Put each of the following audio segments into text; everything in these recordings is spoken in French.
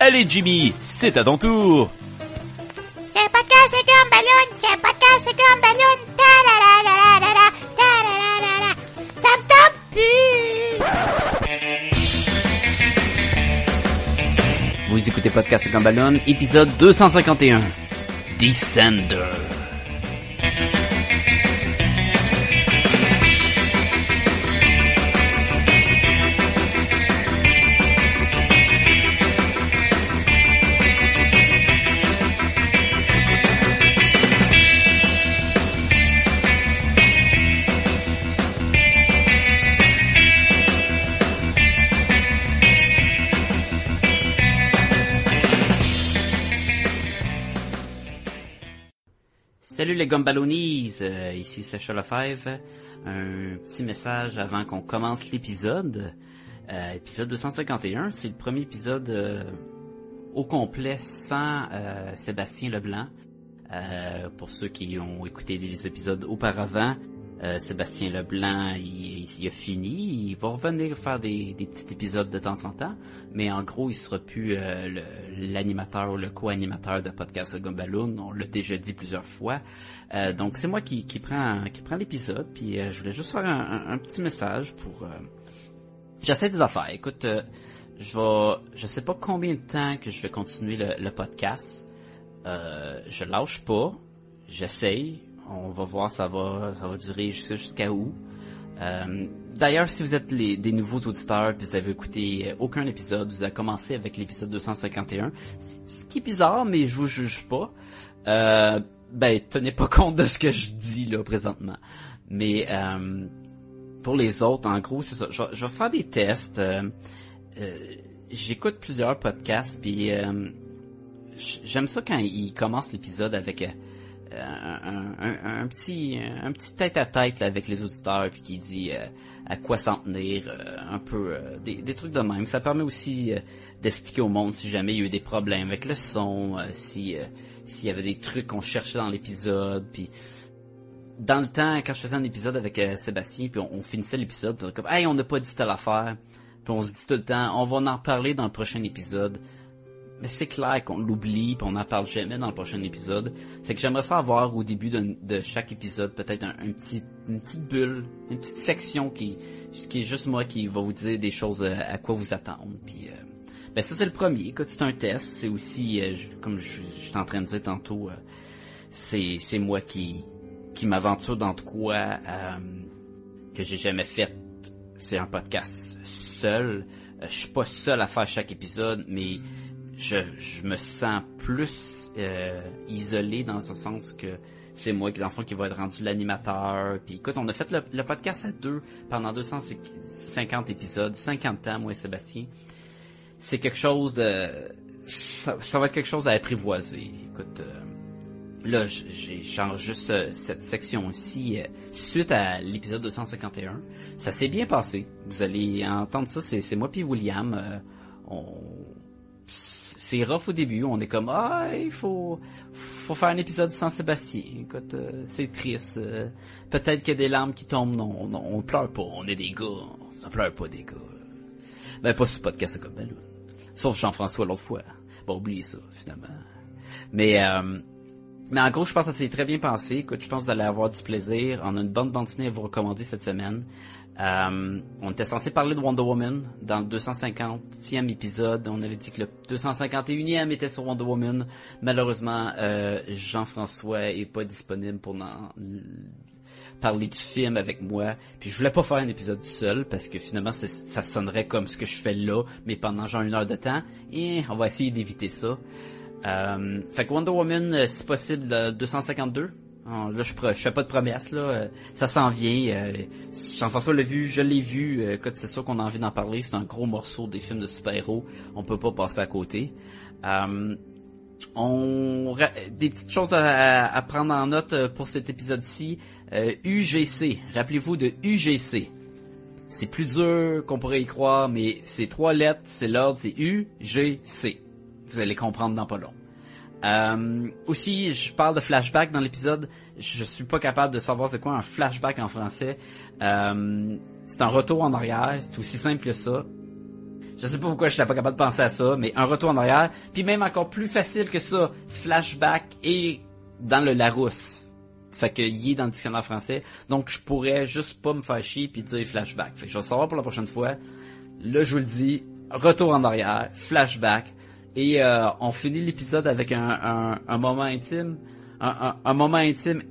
Allez Jimmy, c'est à ton tour. C'est un podcast de Gumballoon, c'est un podcast de Gumballoon. Ta-la-la-la-la-la, ta-la-la-la-la. Ça me tente plus. Vous écoutez Podcast comme Ballon, épisode 251. Descender. Les Gumballoonies, euh, ici Sacha Lefebvre. Un petit message avant qu'on commence l'épisode. Euh, épisode 251, c'est le premier épisode euh, au complet sans Sébastien Leblanc. Pour ceux qui ont écouté les épisodes auparavant, euh, Sébastien Leblanc, il, il a fini. Il va revenir faire des, des petits épisodes de temps en temps, mais en gros, il sera plus euh, l'animateur ou le co-animateur de podcast de. On l'a déjà dit plusieurs fois. Euh, donc, c'est moi qui, qui l'épisode. Puis, euh, je voulais juste faire un, petit message pour. euh, J'essaie des affaires. Écoute, je vais, sais pas combien de temps que je vais continuer le, podcast. Je lâche pas. J'essaye. On va voir, ça va, ça va durer jusqu'à où. Euh, D'ailleurs, si vous êtes des nouveaux auditeurs et vous avez écouté euh, aucun épisode, vous avez commencé avec l'épisode 251, c- ce qui est bizarre, mais je vous juge pas. Euh, ben, tenez pas compte de ce que je dis là présentement. Mais pour les autres, en gros, c'est ça. Je, je vais faire des tests. J'écoute plusieurs podcasts, puis j'aime ça quand ils commencent l'épisode avec un, petit un tête à tête avec les auditeurs, puis qui dit euh, à quoi s'en tenir, euh, un peu euh, des, des trucs de même. Ça permet aussi d'expliquer au monde si jamais il y a eu des problèmes avec le son, si s'il y avait des trucs qu'on cherchait dans l'épisode, puis dans le temps, quand je faisais un épisode avec Sébastien, puis on, finissait l'épisode, comme, hey, on n'a pas dit telle affaire, puis on se dit tout le temps, on va en reparler dans le prochain épisode. C'est clair qu'on l'oublie, puis on n'en parle jamais dans le prochain épisode. C'est que j'aimerais ça avoir au début de, de chaque épisode peut-être un, petit, une petite bulle, une petite section qui, qui est juste moi qui va vous dire des choses euh, à quoi vous attendre. Puis, euh, ben ça c'est le premier. Écoute, c'est un test. C'est aussi, euh, comme je, suis en train de dire tantôt, c'est c'est moi qui qui m'aventure dans de quoi que j'ai jamais fait. C'est un podcast seul. Je suis pas seul à faire chaque épisode, mais je, je me sens plus euh, isolé dans ce sens que c'est moi qui l'enfant qui va être rendu l'animateur. Puis écoute, on a fait le, le podcast à deux pendant 250 épisodes, 50 ans, moi et Sébastien. C'est quelque chose de... Ça, ça va être quelque chose à apprivoiser. Écoute, euh, Là, j'ai changé juste euh, cette section-ci euh, suite à l'épisode 251. Ça s'est bien passé. Vous allez entendre ça, c'est c'est moi puis William. euh, on... C'est rough au début, on est comme ah il faut faut faire un épisode sans Sébastien. Écoute, euh, c'est triste. euh, Peut-être qu'il y a des larmes qui tombent. Non, non, on pleure pas. On est des gars. Ça pleure pas des gars. Ben pas sur ce podcast comme Ballon. Sauf Jean-François l'autre fois. Bon, oubliez ça finalement. Mais euh, mais en gros, je pense que ça s'est très bien passé. Écoute, je pense que vous allez avoir du plaisir. On a une bonne bande dessinée à vous recommander cette semaine. Euh, on était censé parler de Wonder Woman dans le 250e épisode. On avait dit que le 251e était sur Wonder Woman. Malheureusement, euh, Jean-François est pas disponible pour parler du film avec moi. Puis je voulais pas faire un épisode seul parce que finalement ça sonnerait comme ce que je fais là, mais pendant genre une heure de temps. Et on va essayer d'éviter ça. Euh, fait que Wonder Woman, euh, si possible, le 252. Ah, là, je, je fais pas de promesses, là. euh, ça s'en vient. Euh, Jean-François l'a vu, je l'ai vu. Euh, c'est sûr qu'on a envie d'en parler. C'est un gros morceau des films de super-héros. On peut pas passer à côté. Euh, on des petites choses à, à prendre en note pour cet épisode-ci. UGC. Rappelez-vous de UGC. C'est plus dur qu'on pourrait y croire, mais c'est trois lettres, c'est l'ordre, c'est U, G, C. Vous allez comprendre dans pas long. Euh, aussi, je parle de flashback dans l'épisode. Je suis pas capable de savoir c'est quoi un flashback en français. Euh, c'est un retour en arrière. C'est aussi simple que ça. Je sais pas pourquoi je n'étais pas capable de penser à ça, mais un retour en arrière, puis même encore plus facile que ça, flashback et dans le Larousse. Fait que y est dans le dictionnaire français, donc je pourrais juste pas me faire chier puis dire flashback. Fait que je vais savoir pour la prochaine fois. Là, je vous le dis, retour en arrière, flashback, et euh, on finit l'épisode avec un, un, un moment intime, un, un, moment intime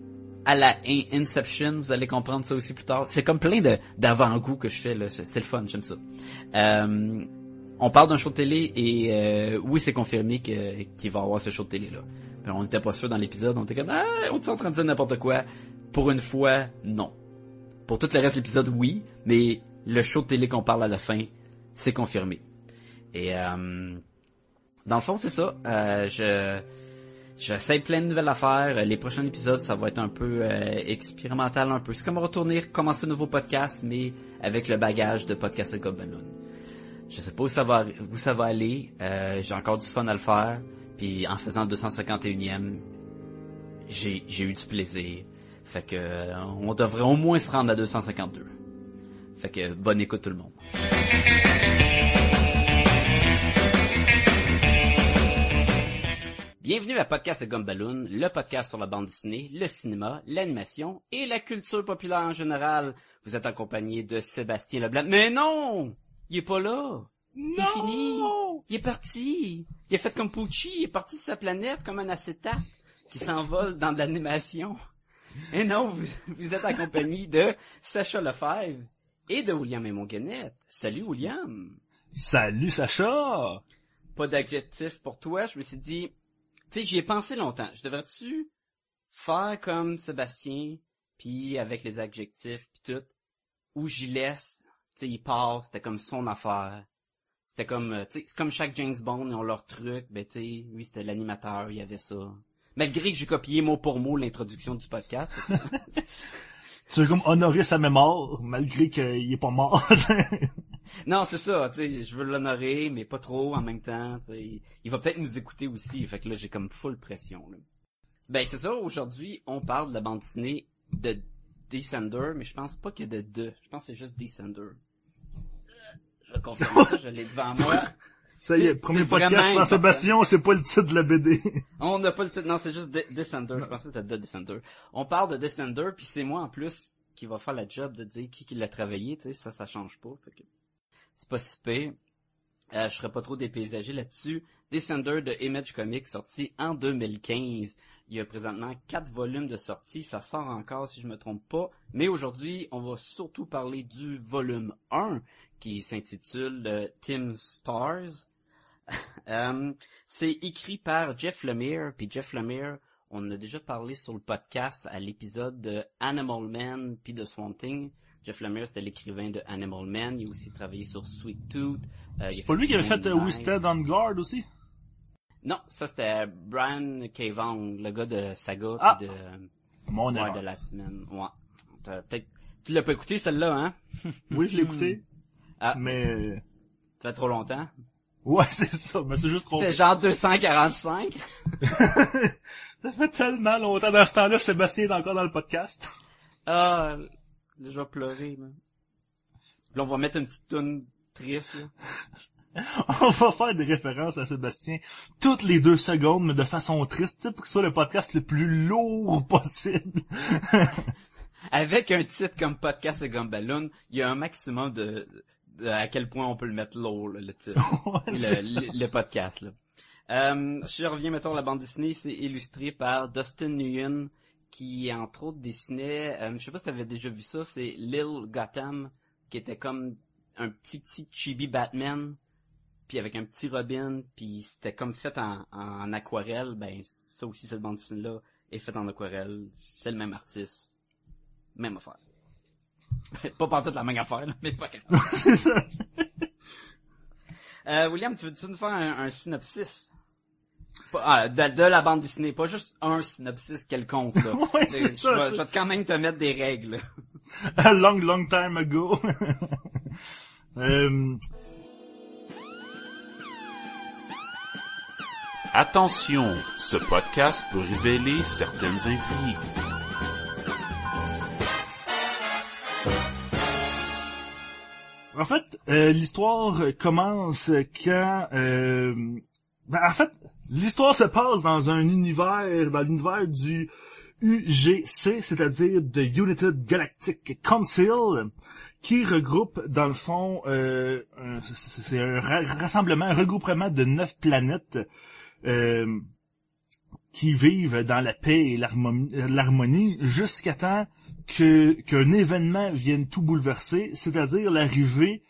à la In- Inception, vous allez comprendre ça aussi plus tard. C'est comme plein de d'avant-goût que je fais c'est le fun, j'aime ça. Euh, on parle d'un show de télé et euh, oui, c'est confirmé qu'il va y avoir ce show de télé là. on n'était pas sûr dans l'épisode, on était comme ah, on est en train de dire n'importe quoi. Pour une fois, non. Pour tout le reste de l'épisode, oui, mais le show de télé qu'on parle à la fin, c'est confirmé. Et euh, dans le fond, c'est ça. Euh, je J'essaie plein de nouvelles affaires. Les prochains épisodes, ça va être un peu euh, expérimental, un peu. C'est comme retourner, commencer un nouveau podcast, mais avec le bagage de podcast et Balloon. Je sais pas où ça va, où ça va aller. Euh, j'ai encore du fun à le faire. Puis en faisant 251e, j'ai j'ai eu du plaisir. Fait que euh, on devrait au moins se rendre à 252. Fait que bonne écoute tout le monde. Bienvenue à Podcast et Gumballoon, le podcast sur la bande dessinée, le cinéma, l'animation et la culture populaire en général. Vous êtes accompagné de Sébastien Leblanc. Mais non! Il est pas là! C'est fini! Il est parti! Il a fait comme Pucci, il est parti sur sa planète comme un acétate qui s'envole dans de l'animation. Et non, vous, vous êtes accompagné de Sacha Lefebvre et de William et. Salut William! Salut Sacha! Pas d'adjectif pour toi, je me suis dit, tu sais, j'y ai pensé longtemps. Je devrais-tu faire comme Sébastien, puis avec les adjectifs, puis tout, ou j'y laisse, tu sais, il part, c'était comme son affaire. C'était comme, euh, tu sais, comme chaque James Bond, ils ont leur truc, ben tu sais, lui c'était l'animateur, il y avait ça. Malgré que j'ai copié mot pour mot l'introduction du podcast. Tu veux comme honorer sa mémoire, malgré qu'il est pas mort. non, c'est ça, tu sais, je veux l'honorer, mais pas trop en même temps, tu sais. Il va peut-être nous écouter aussi, fait que là, j'ai comme full pression, là. Ben, c'est ça, aujourd'hui, on parle de la bande dessinée de Descender, mais je pense pas que de deux. Je pense que c'est juste Descender. Je vais confirmer ça, je l'ai devant moi. Ça y est, premier podcast sans Sébastien, c'est pas le titre de la BD. On n'a pas le titre, non, c'est juste De- Descender. Je pensais que c'était The Descender. On parle de Descender, puis c'est moi en plus qui va faire la job de dire qui qui l'a travaillé, tu sais, ça, ça change pas. Fait que c'est pas si pire. Euh, je serais pas trop dépaysagé là-dessus. Descender de Image Comics, sorti en 2015. Il y a présentement quatre volumes de sortie. Ça sort encore, si je me trompe pas. Mais aujourd'hui, on va surtout parler du volume 1, qui s'intitule euh, Tim Stars. Euh, c'est écrit par Jeff Lemire, puis Jeff Lemire, on en a déjà parlé sur le podcast à l'épisode de Animal Man puis de Swamp Thing. Jeff Lemire, c'était l'écrivain de Animal Man. Il a aussi travaillé sur Sweet Tooth. Euh, C'est pas lui qui avait fait euh, Knight. Wisted on Guard aussi? Non, ça c'était Brian K. Vaughan, le gars de Saga Ah. de, Mon de la semaine. Ouais. Peut-être, tu l'as pas écouté celle-là, hein? Oui, je l'ai écouté, Ah, mais... ça fait trop longtemps? Ouais, c'est ça, mais c'est juste trop... C'était genre 245. Ça fait tellement longtemps. Dans ce temps-là, Sébastien est encore dans le podcast. Ah, là, je vais pleurer, man. Là, on va mettre une petite toune triste, là. On va faire des références à Sébastien toutes les deux secondes, mais de façon triste, tu sais, pour que ce soit le podcast le plus lourd possible. Avec un titre comme Podcast et Gumballoon, il y a un maximum de à quel point on peut le mettre lourd, là, le titre. Le, le, le podcast, là. Euh, je reviens, mettons, à la bande dessinée, c'est illustré par Dustin Nguyen, qui, entre autres, dessinait, euh, je sais pas si t'avais déjà vu ça, c'est Lil Gotham, qui était comme un petit petit chibi Batman, puis avec un petit Robin, puis c'était comme fait en, en aquarelle, ben ça aussi, cette bande dessinée-là est faite en aquarelle, c'est le même artiste, même affaire. pas partout la même affaire, là, mais pas grave. c'est ça. Euh, William, tu veux-tu nous faire un, un synopsis? Pas- ah, de, de la bande dessinée, pas juste un synopsis quelconque, là. Ouais, c'est ça, Je vais quand même te mettre des règles. A long, long time ago. euh, Attention, ce podcast peut révéler certaines intrigues. En fait, euh, l'histoire commence quand... euh, ben, en fait, l'histoire se passe dans un univers, dans l'univers du UGC, c'est-à-dire de United Galactic Council, qui regroupe, dans le fond, euh, c'est un ra- rassemblement, un regroupement de neuf planètes euh, qui vivent dans la paix et l'harmonie jusqu'à temps que qu'un événement vienne tout bouleverser, c'est-à-dire l'arrivée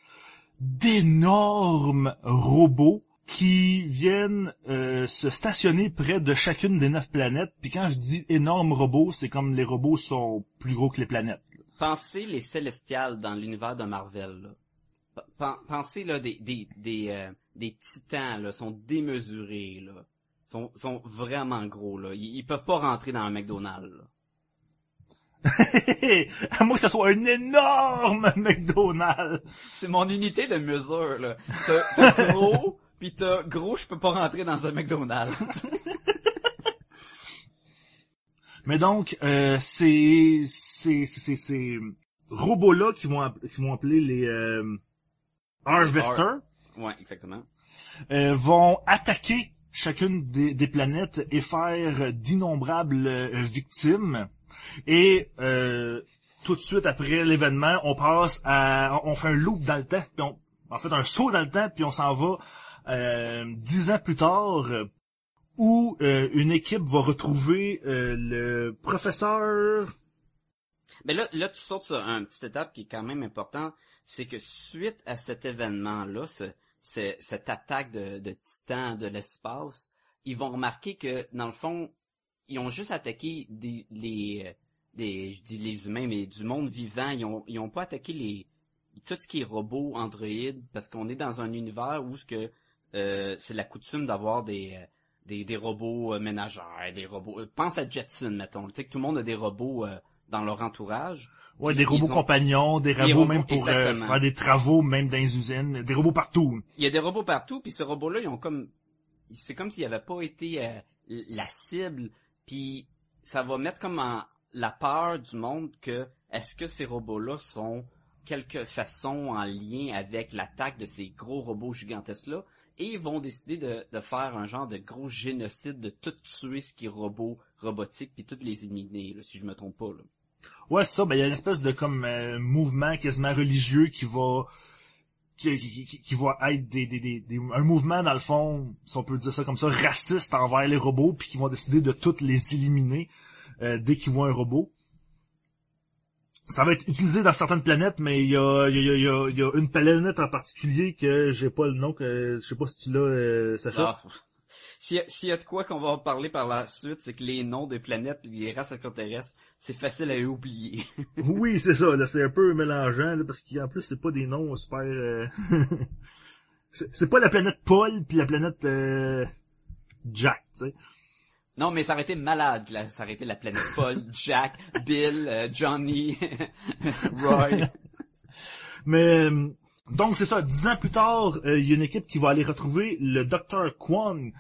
d'énormes robots qui viennent euh, se stationner près de chacune des neuf planètes. Puis quand je dis énormes robots, c'est comme les robots sont plus gros que les planètes. Pensez les Célestials dans l'univers de Marvel. Là. Pensez là des des euh, des titans là sont démesurés là, sont sont vraiment gros là. Ils, ils peuvent pas rentrer dans un McDonald's. à moins que ce soit un énorme McDonald's. C'est mon unité de mesure là. T'as gros puis t'as gros, je peux pas rentrer dans un McDonald's. Mais donc, euh, ces, ces, ces, ces, robots-là qui vont, qui vont appeler les euh, Harvester ouais, exactement. euh, vont attaquer chacune des, des planètes et faire d'innombrables euh, victimes. Et euh, tout de suite après l'événement, on passe à... On fait un loop dans le temps, puis on, en fait un saut dans le temps, puis on s'en va euh, dix ans plus tard, où euh, une équipe va retrouver euh, le professeur... Mais là, là, tu sautes sur une petite étape qui est quand même important, c'est que suite à cet événement-là, ce, ce- cette attaque de, de titans de l'espace, ils vont remarquer que, dans le fond, ils ont juste attaqué des, les, euh, des, je dis les humains, mais du monde vivant. Ils ont, ils ont pas attaqué les, tout ce qui est robots, androïdes, parce qu'on est dans un univers où ce que, euh, c'est la coutume d'avoir des, euh, des, des robots euh, ménagères, des robots. pense à Jetson, mettons. Tu sais que tout le monde a des robots euh, dans leur entourage. Ouais, des robots ont- compagnons, des robots, robots, même pour euh, faire des travaux, même dans les usines, des robots partout. Il y a des robots partout, puis ces robots-là, ils ont comme, c'est comme s'ils n'avaient pas été euh, la cible, puis ça va mettre comme en la peur du monde que est-ce que ces robots-là sont quelque façon en lien avec l'attaque de ces gros robots gigantesques-là, et ils vont décider de, de faire un genre de gros génocide, de tout tuer ce qui est robot, robotique, puis toutes les éliminer, là, si je me trompe pas. Là. Ouais, ça, ben il y a une espèce de comme euh, mouvement quasiment religieux qui va qui, qui, qui- va être des, des, des, des- un mouvement dans le fond, si on peut dire ça comme ça, raciste envers les robots, puis qui vont décider de toutes les éliminer euh, dès qu'ils voient un robot. Ça va être utilisé dans certaines planètes, mais il y a, y, a, y, a, y a une planète en particulier que j'ai pas le nom, que je sais pas si tu l'as, euh, Sacha. Ah. S'il y, a- s'il y a de quoi qu'on va en parler par la suite, c'est que les noms des planètes et des races extraterrestres, c'est facile à oublier. Oui, c'est ça, là, c'est un peu mélangeant, là, parce qu'en plus, c'est pas des noms super... euh, c'est pas la planète Paul puis la planète euh, Jack, tu sais. non, mais ça aurait été malade, là. Ça aurait été la planète Paul, Jack, Bill, euh, Johnny, Roy. Mais donc c'est ça, dix ans plus tard, euh, il y a une équipe qui va aller retrouver le docteur Kwon,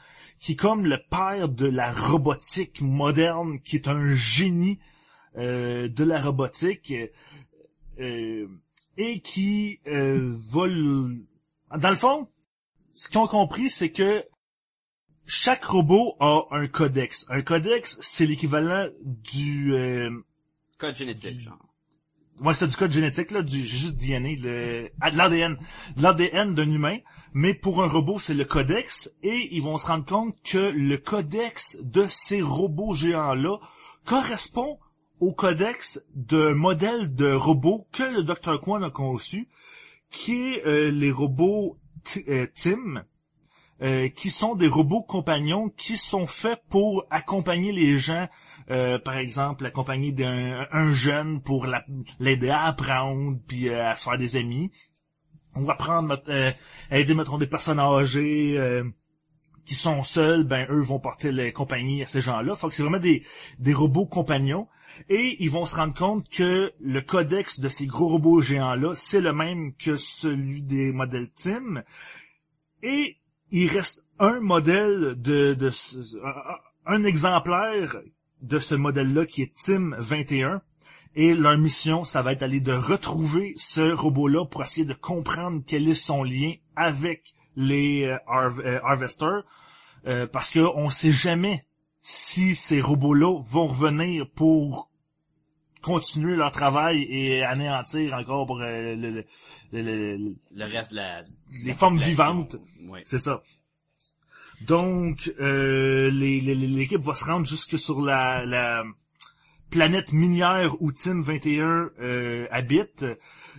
qui est comme le père de la robotique moderne, qui est un génie euh, de la robotique, euh, et qui euh, va... le- Dans le fond, ce qu'ils ont compris, c'est que chaque robot a un codex. Un codex, c'est l'équivalent du... euh, Code génétique, genre. Ouais, c'est du code génétique, là, du, juste DNA, le, ah, de l'ADN. De L'ADN d'un humain. Mais pour un robot, c'est le codex. Et ils vont se rendre compte que le codex de ces robots géants-là correspond au codex d'un modèle de robot que le Dr. Kwan a conçu, qui est euh, les robots euh, Tim, euh, qui sont des robots compagnons qui sont faits pour accompagner les gens euh, par exemple, accompagner d'un un jeune pour la- l'aider à apprendre, puis euh, à se faire des amis. On va prendre, notre- euh, aider, mettons, des personnes âgées qui sont seules, ben eux vont porter la compagnie à ces gens-là. Fait que c'est vraiment des, des robots compagnons. Et ils vont se rendre compte que le codex de ces gros robots géants-là, c'est le même que celui des modèles Tim. Et il reste un modèle de, de un- exemplaire de ce modèle-là qui est Tim 21. Et leur mission, ça va être d'aller de retrouver ce robot-là pour essayer de comprendre quel est son lien avec les euh, euh, Harvesters. Euh, parce que on sait jamais si ces robots-là vont revenir pour continuer leur travail et anéantir encore pour, euh, le- le- le- le- Le reste de la... les formes vivantes. Ouais. C'est ça. Donc, euh, l'équipe va se rendre jusque sur la, la planète minière où Tim 21 euh, habite.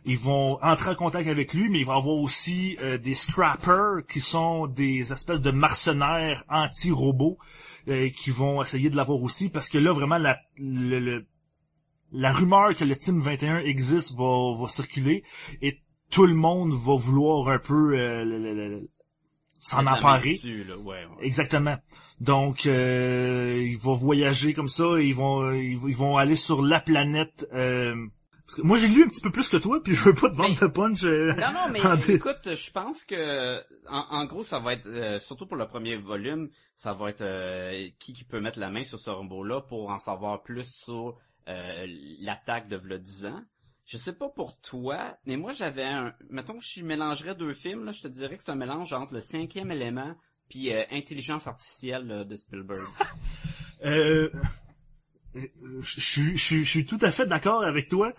Ils vont entrer en contact avec lui, mais il va y avoir aussi euh, des scrappers qui sont des espèces de mercenaires anti-robots euh, qui vont essayer de l'avoir aussi parce que là, vraiment, la, le- le- la rumeur que le Team 21 existe va, va circuler et tout le monde va vouloir un peu euh, le- le- le- s'en emparer. dessus, là, ouais, ouais. Exactement. Donc, euh, ils vont voyager comme ça et ils vont, ils, vont- ils vont aller sur la planète. euh, parce que moi, j'ai lu un petit peu plus que toi, puis je veux pas te vendre Mais- de punch. euh, Non, non, mais écoute, je pense que en, en gros, ça va être euh, surtout pour le premier volume, ça va être euh, qui qui peut mettre la main sur ce robot-là pour en savoir plus sur euh, l'attaque de v'là 10 ans. Je sais pas pour toi, mais moi j'avais un. Mettons que je mélangerais deux films, là, je te dirais que c'est un mélange entre le cinquième élément puis euh, intelligence artificielle là, de Spielberg. Euh, je suis- je suis je suis tout à fait d'accord avec toi.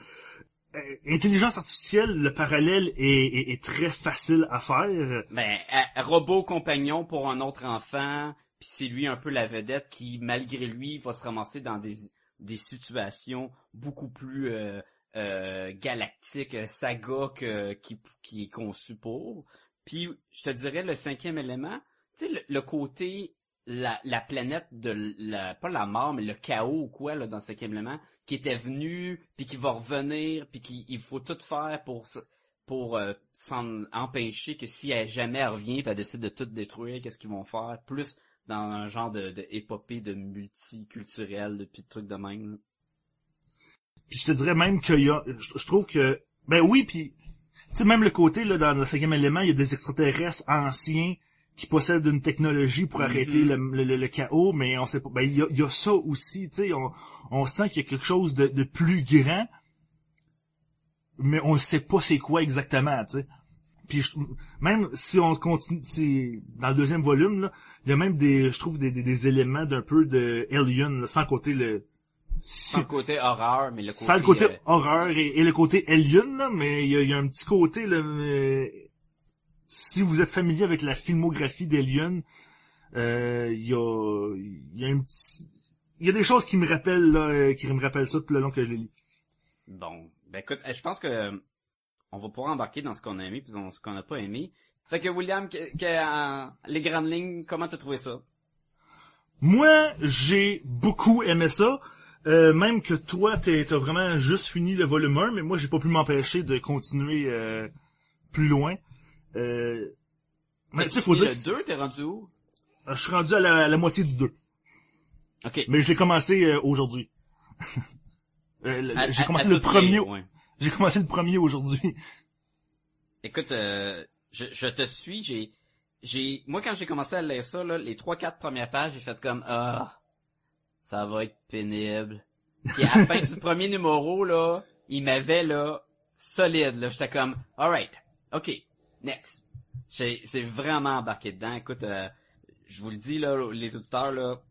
Euh, intelligence artificielle, le parallèle est, est- est très facile à faire. Ben, euh, robot compagnon pour un autre enfant, puis c'est lui un peu la vedette qui, malgré lui, va se ramasser dans des, des situations beaucoup plus euh, euh, galactiques, euh, saga que, qui, qui est conçu pour. Puis, je te dirais, le cinquième élément, tu sais, le, le côté, la, la planète de la, pas la mort, mais le chaos ou quoi, là, dans le cinquième élément, qui était venu, puis qui va revenir, puis qu'il il faut tout faire pour pour euh, s'en empêcher que si elle jamais revient, puis elle décide de tout détruire, qu'est-ce qu'ils vont faire? Plus dans un genre de, de épopée de multiculturel, de puis de trucs de même. là. Puis je te dirais même qu'il y a, je, je trouve que, ben oui, puis tu sais même le côté là dans le cinquième élément, il y a des extraterrestres anciens qui possèdent une technologie pour arrêter le, le- le- le chaos, mais on sait pas. Ben il y a, il y a ça aussi, tu sais, on, on sent qu'il y a quelque chose de, de plus grand, mais on sait pas c'est quoi exactement, tu sais. Puis je- même si on continue, si dans le deuxième volume là, il y a même des, je trouve des, des, des éléments d'un peu de Alien, là, sans côté le Sans le côté horreur, mais le côté... sans le côté euh, horreur et, et le côté alien, là, mais il y a, il y a un petit côté, là, euh, si vous êtes familier avec la filmographie d'Alien, euh, il y a, il y a un petit, il y a des choses qui me rappellent, là, euh, qui me rappellent ça tout le long que je les lis. Bon, ben écoute, je pense que on va pouvoir embarquer dans ce qu'on a aimé puis dans ce qu'on n'a pas aimé. Fait que William, que, que, euh, les grandes lignes, comment t'as trouvé ça? Moi, j'ai beaucoup aimé ça. Euh, même que toi, t'as vraiment juste fini le volume 1, mais moi, j'ai pas pu m'empêcher de continuer euh, plus loin. Euh, mais tu sais, faut dire le 2, t'es rendu où? je suis rendu à la, à la moitié du 2. Ok. Mais je l'ai commencé euh, aujourd'hui. Euh, À- j'ai à- commencé le premier. ouais. J'ai commencé le premier aujourd'hui. Écoute, euh, je, je te suis, j'ai, j'ai, moi quand j'ai commencé à lire ça, là, les trois quatre premières pages, j'ai fait comme, ah, ça va être pénible. Puis à la fin du premier numéro, là, il m'avait, là, solide, là, j'étais comme, alright, ok, next. C'est vraiment embarqué dedans. Écoute, euh, je vous le dis, là, les auditeurs, là,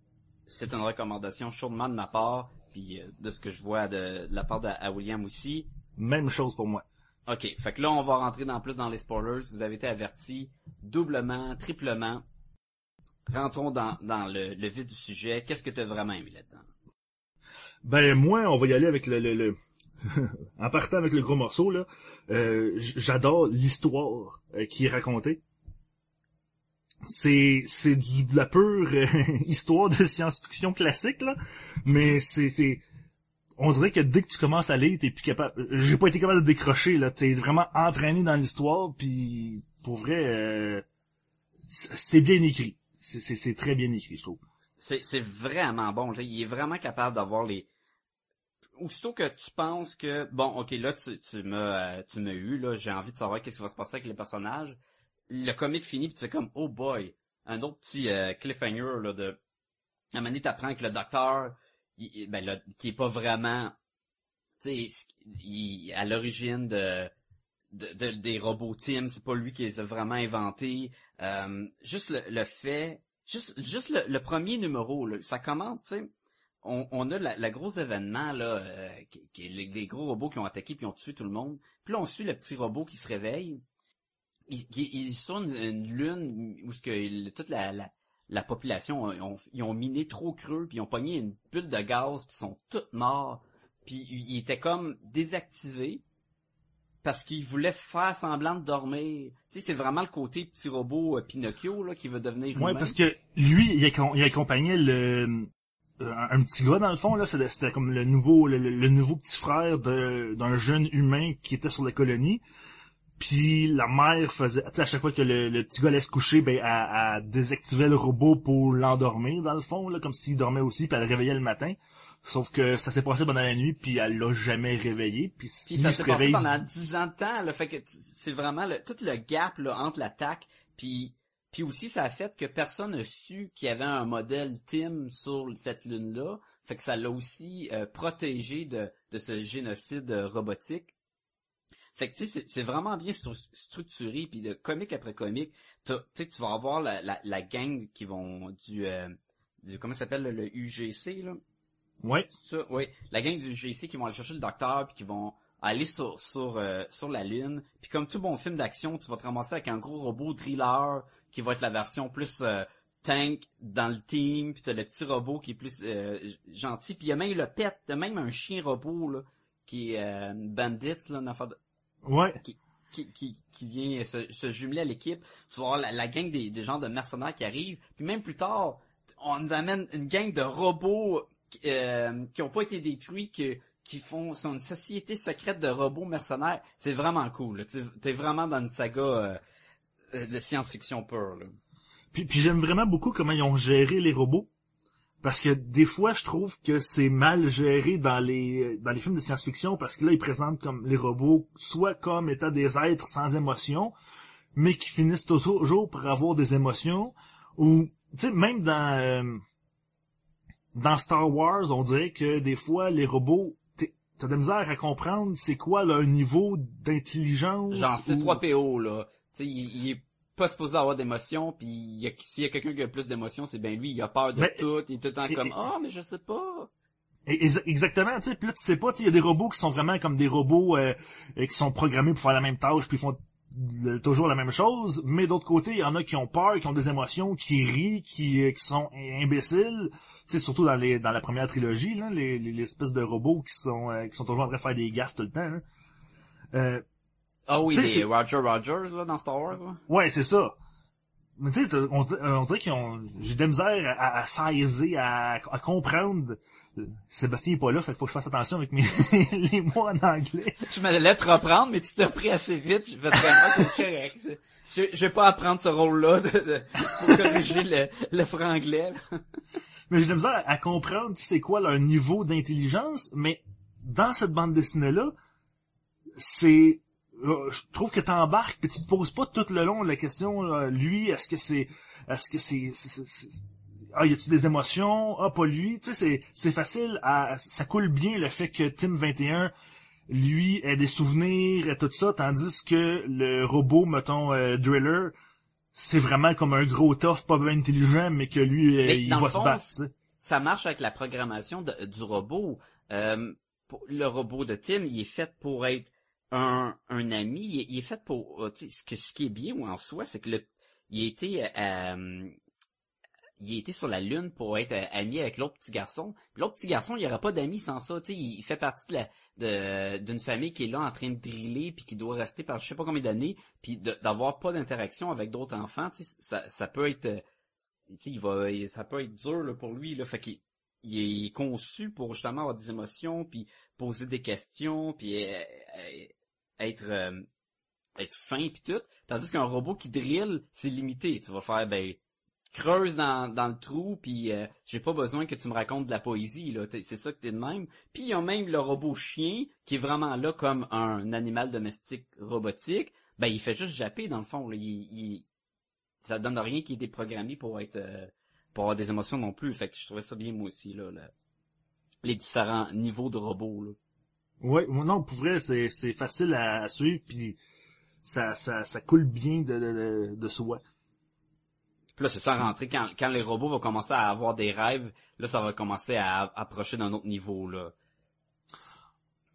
c'est une recommandation chaudement de ma part, puis euh, de ce que je vois de, de la part de à William aussi. Même chose pour moi. OK. Fait que là, on va rentrer dans plus dans les spoilers. Vous avez été avertis doublement, triplement. Rentrons dans, dans le, le vif du sujet. Qu'est-ce que tu as vraiment aimé là-dedans? Ben moi, on va y aller avec le, le, le- en partant avec le gros morceau là. euh, J'adore l'histoire euh, qui est racontée. C'est c'est du de la pure euh, histoire de science-fiction classique là, mais c'est c'est on dirait que dès que tu commences à lire, t'es plus capable. J'ai pas été capable de décrocher là. T'es vraiment entraîné dans l'histoire, puis pour vrai, euh, c'est bien écrit. C'est- très bien écrit, je trouve. C'est, vraiment bon. Il est vraiment capable d'avoir les... Aussitôt que tu penses que, bon, ok, là, tu, tu m'as, euh, tu m'as eu, là, j'ai envie de savoir qu'est-ce qui va se passer avec les personnages. Le comic finit, puis tu fais comme, oh boy, un autre petit euh, cliffhanger, là, de... À un t'apprends que le docteur, ben, qui est pas vraiment... à l'origine de, de, de- des robots Tim, c'est pas lui qui les a vraiment inventés. Euh, juste le, fait, juste, juste le, premier numéro, ça commence, tu sais, on, a la, gros événement là, euh, les, gros robots qui ont attaqué puis ont tué tout le monde. Puis là, on suit le petit robot qui se réveille. Il, il, il sur une, une lune où ce que toute la, la population, euh, ont- ils ont miné trop creux, puis ils ont pogné une bulle de gaz, puis ils sont tous morts. Puis il était comme désactivé parce qu'il voulait faire semblant de dormir. Tu sais, c'est vraiment le côté petit robot euh, Pinocchio là qui veut devenir Ouais, humain. parce que lui, il, accom- il accompagnait le euh, un, petit gars dans le fond là, c'était comme le nouveau le, le nouveau petit frère d'un jeune humain qui était sur la colonie. Puis la mère faisait, tu sais, à chaque fois que le, le petit gars allait se coucher, ben elle, elle désactivait le robot pour l'endormir dans le fond là, comme s'il dormait aussi, puis elle le réveillait le matin. Sauf que ça s'est passé pendant la nuit, puis elle l'a jamais réveillé. Puis, ça se s'est passé pendant 10 ans de temps, là, fait que c'est vraiment le, tout le gap là, entre l'attaque, puis puis aussi ça a fait que personne n'a su qu'il y avait un modèle Tim sur cette lune-là, fait que ça l'a aussi euh, protégé de, de ce génocide euh, robotique. Fait que tu sais, c'est- c'est vraiment bien stru- structuré, puis de comique après comique, tu sais, tu vas avoir la, la, la gang qui vont du, euh, du comment ça s'appelle le, le UGC là, Ouais. ça, oui. La gang du GC qui vont aller chercher le docteur puis qui vont aller sur sur euh, sur la lune. Puis comme tout bon film d'action, tu vas te ramasser avec un gros robot driller qui va être la version plus euh, tank dans le team. Puis t'as le petit robot qui est plus euh, gentil. Puis il y a même le pet, t'as même un chien robot là qui est euh, bandit là, une affaire de- Ouais. qui, qui, qui vient se, se jumeler à l'équipe. Tu vas voir la, la gang des, des gens de mercenaires qui arrivent. Puis même plus tard, on nous amène une gang de robots euh, qui ont pas été détruits, que, qui font sont une société secrète de robots mercenaires. C'est vraiment cool. Tu- T'es vraiment dans une saga euh, de science-fiction pure. Là. Puis, puis j'aime vraiment beaucoup comment ils ont géré les robots. Parce que des fois, je trouve que c'est mal géré dans les dans les films de science-fiction parce que là, ils présentent comme les robots soit comme étant des êtres sans émotion, mais qui finissent toujours par avoir des émotions. Ou, tu sais, même dans euh, dans Star Wars, on dirait que des fois, les robots, t'as de la misère à comprendre c'est quoi leur niveau d'intelligence. Genre ou- C3PO là. Tu sais, il, il est pas supposé avoir d'émotions, puis s'il y a quelqu'un qui a plus d'émotions, c'est bien lui, il a peur de Mais- tout, il est tout le temps et- comme et- « Ah, mais je sais pas ». Et- Exactement, tu sais, puis là tu sais pas, tu sais, il y a des robots qui sont vraiment comme des robots euh, euh, qui sont programmés pour faire la même tâche puis font le- toujours la même chose, mais d'autre côté, il y en a qui ont peur, qui ont des émotions, qui rient, qui, euh, qui sont imbéciles, tu sais, surtout dans les dans la première trilogie là, les, les, les espèces de robots qui sont euh, qui sont toujours en train de faire des gaffes tout le temps. hein. Euh, Ah oui, les c'est- Roger Rogers là dans Star Wars là. Ouais, c'est ça. Mais tu sais, on, di- on dirait qu'ils ont, j'ai de la misère à, à saisir, à, à comprendre. Euh, Sébastien est pas là, fait qu'il faut que je fasse attention avec mes, les mots en anglais. Je m'allais te reprendre, mais tu t'es repris assez vite. Je vais te correct. Je, je, je vais pas apprendre ce rôle-là de, de- pour corriger le, le franglais. là. Mais j'ai de la misère à, à comprendre c'est quoi leur niveau d'intelligence, mais dans cette bande dessinée-là, c'est, euh, je trouve que t'embarques pis tu te poses pas tout le long la question, lui, est-ce que c'est, est-ce que c'est, c'est- c'est- c'est- ah, y a-tu des émotions? Ah, pas lui. Tu sais, c'est, c'est facile à, ça coule bien le fait que Tim 21, lui, ait des souvenirs et tout ça, tandis que le robot, mettons, euh, Driller, c'est vraiment comme un gros tough, pas bien intelligent, mais que lui, euh, il va se battre. Ça marche avec la programmation de- du robot. Euh, le robot de Tim, il est fait pour être un, un ami. Il est, fait pour... euh, ce, que, ce qui est bien en soi, c'est que le, il a été... euh, il été sur la lune pour être euh, ami avec l'autre petit garçon. L'autre petit garçon, il n'y aura pas d'amis sans ça. Tu sais, il fait partie de la d'une famille qui est là en train de driller puis qui doit rester par je sais pas combien d'années puis d'avoir pas d'interaction avec d'autres enfants. Ça, ça peut être euh, il va ça peut être dur là, pour lui là. Fait qu'il il est conçu pour justement avoir des émotions puis poser des questions puis euh, euh, être euh, être fin puis tout. Tandis qu'un robot qui drille, c'est limité. Tu vas faire ben creuse dans, dans le trou, puis euh, j'ai pas besoin que tu me racontes de la poésie, là. C'est ça que t'es de même. Puis y a même le robot chien, qui est vraiment là comme un animal domestique robotique. Ben, il fait juste japper, dans le fond. Là. Il, il- ça donne rien qui est déprogrammé pour être euh, pour avoir des émotions non plus. Fait que je trouvais ça bien, moi aussi, là, le- les différents niveaux de robots, là. Moi, non, pour vrai, c'est, c'est facile à, à suivre, puis ça, ça, ça coule bien de, de, de, soi. Puis là, c'est ça rentrer quand, quand les robots vont commencer à avoir des rêves, là, ça va commencer à approcher d'un autre niveau, là.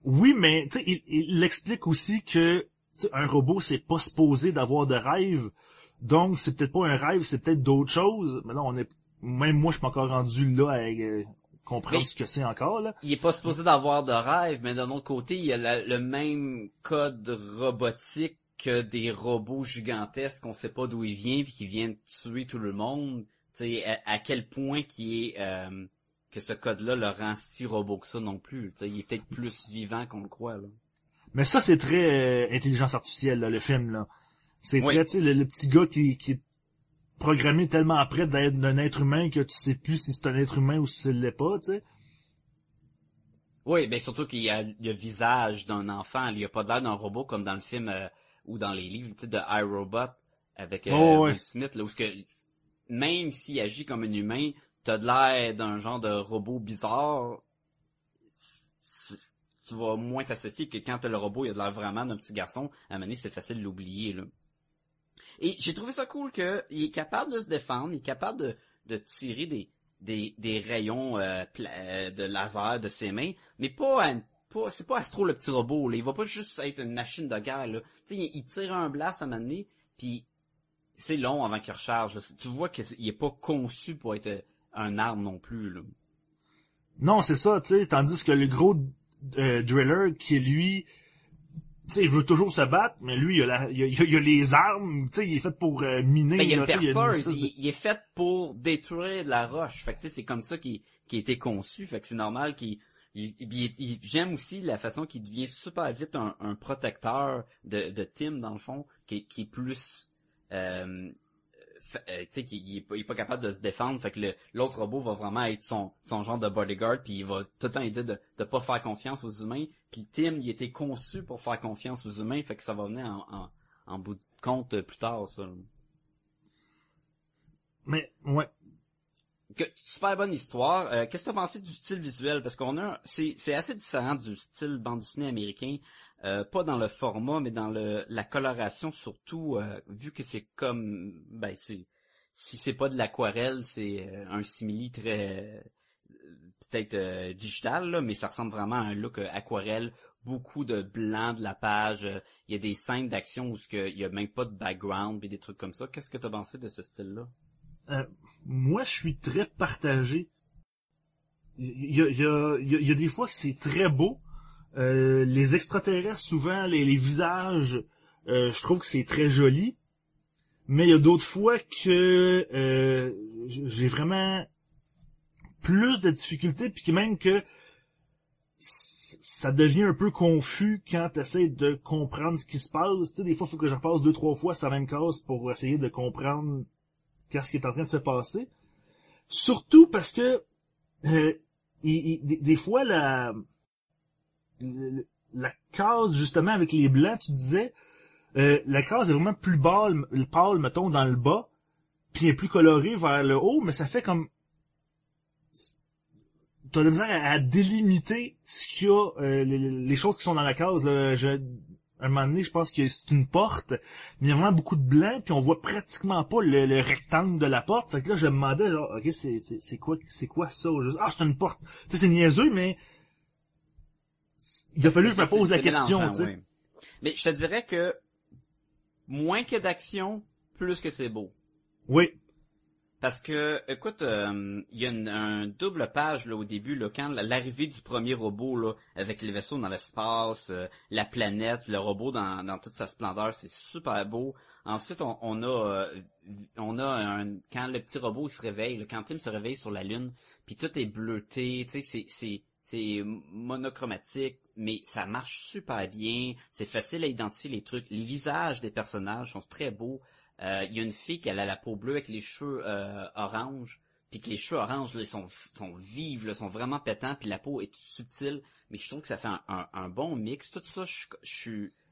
Oui, mais tu sais, il, il explique aussi que un robot, c'est pas supposé d'avoir de rêve. Donc, c'est peut-être pas un rêve, c'est peut-être d'autres choses. Mais là, on est, même moi, je suis pas encore rendu là euh, comprendre Mais- ce que c'est encore, là. Il est pas supposé d'avoir de rêve, mais d'un autre côté, il y a la- le même code robotique que des robots gigantesques qu'on sait pas d'où ils viennent puis qui viennent tuer tout le monde. Tu sais, à, à quel point qui est euh, que ce code-là le rend si robot que ça non plus. Tu sais, il est peut-être plus vivant qu'on le croit. Là. Mais ça, c'est très euh, intelligence artificielle, là, le film, là. C'est Oui. très, tu sais, le, le petit gars qui, programmé tellement près d'être d'un être humain que tu sais plus si c'est un être humain ou si ce l'est pas, tu sais. Oui, ben surtout qu'il y a le visage d'un enfant. Il n'y a pas l'air d'un robot comme dans le film euh, ou dans les livres tu sais, de iRobot avec euh, Oh, ouais. Will Smith, là, où ce que même s'il agit comme un humain, t'as de l'air d'un genre de robot bizarre. Tu vas moins t'associer que quand t'as le robot, il a de l'air vraiment d'un petit garçon. À un moment c'est facile de l'oublier. Et j'ai trouvé ça cool qu'il est capable de se défendre, il est capable de, tirer des, rayons euh, euh, de laser de ses mains, mais pas, à une- c'est pas Astro le petit robot, là. il va pas juste être une machine de guerre. Là. Il, tire un blast à un moment donné, puis c'est long avant qu'il recharge. Tu vois qu'il est pas conçu pour être euh, un arme non plus. Là. Non, c'est ça, tu sais, tandis que le gros driller qui lui tu sais, il veut toujours se battre, mais lui, il a, la- il a, il a- les armes, tu sais, il est fait pour euh, miner. Ben, il là, il a une de- il, est fait pour détruire de la roche. Fait que tu sais, c'est comme ça qu'il a été conçu. Fait que c'est normal qu'il il- il- il- j'aime aussi la façon qu'il devient super vite un, un protecteur de, de Tim dans le fond, qui, est- qui est plus euh, euh, tu sais, qui il est, pas, il est pas capable de se défendre. Fait que le- l'autre robot va vraiment être son, son genre de bodyguard, puis il va tout le temps dire de, de pas faire confiance aux humains. Puis Tim, il était conçu pour faire confiance aux humains, fait que ça va venir en, en, en bout de compte euh, plus tard, ça. Mais, ouais. Que, super bonne histoire. Euh, Qu'est-ce que tu as pensé du style visuel? Parce qu'on a, c'est, c'est assez différent du style bande dessinée américain. Euh, pas dans le format, mais dans le, la coloration surtout, euh, vu que c'est comme, ben c'est, si c'est pas de l'aquarelle, c'est euh, un simili très, euh, peut-être euh, digital, là, mais ça ressemble vraiment à un look euh, aquarelle, beaucoup de blanc de la page. Il y a des scènes d'action où ce il y a même pas de background et des trucs comme ça. Qu'est-ce que tu as pensé de ce style-là? Moi, je suis très partagé. Il y a, y a- il y a des fois que c'est très beau. Euh, les extraterrestres, souvent, les, les visages, euh, je trouve que c'est très joli. Mais il y a d'autres fois que euh, j'ai vraiment plus de difficultés, puis même que ça devient un peu confus quand tu essaies de comprendre ce qui se passe. Tu sais, des fois, il faut que je repasse deux, trois fois sa même case pour essayer de comprendre qu'est-ce qui est en train de se passer. Surtout parce que euh, des, fois la la case justement avec les blancs, tu disais, euh, la case est vraiment plus pâle, pâle mettons dans le bas, puis est plus colorée vers le haut, mais ça fait comme t'as de misère à, délimiter ce qu'il y a, euh, les, choses qui sont dans la case. Je, à un moment donné, je pense que c'est une porte, mais il y a vraiment beaucoup de blanc, puis on voit pratiquement pas le, le rectangle de la porte. Fait que là, je me demandais, genre, ok, c'est, quoi, c'est quoi ça? Ah, c'est une porte. Tu sais, c'est niaiseux, mais il a fallu que je me pose la question, tu sais. Mais je te dirais que moins que d'action, plus que c'est beau. Oui. Parce que, écoute, euh, il y a une, un double page là au début, là, quand l'arrivée du premier robot là, avec les vaisseaux dans l'espace, euh, la planète, le robot dans, dans toute sa splendeur, c'est super beau. Ensuite, on, on a, euh, on a un, quand le petit robot il se réveille, là, quand Tim se réveille sur la lune, puis tout est bleuté, tu sais, c'est, c'est, monochromatique, mais ça marche super bien. C'est facile à identifier les trucs. Les visages des personnages sont très beaux. Euh, Il y a une fille qui a la peau bleue avec les cheveux euh, orange, puis que les cheveux orange là, sont, sont vives, sont vraiment pétants, puis la peau est subtile. Mais je trouve que ça fait un, bon mix. Tout ça, je, je,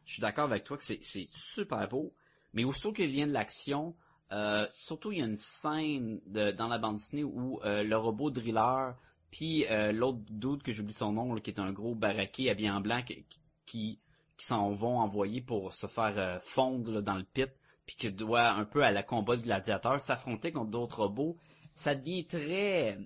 suis- d'accord avec toi que c'est super beau. Mais aussitôt qu'il vient de l'action, euh, surtout il y a une scène dans la bande dessinée où le robot driller puis euh, l'autre dude que j'oublie son nom, qui est un gros baraqué habillé en blanc, qui qui, s'en vont envoyer pour se faire euh, fondre dans le pit, puis qui doit un peu à la combat de gladiateurs s'affronter contre d'autres robots. Ça devient très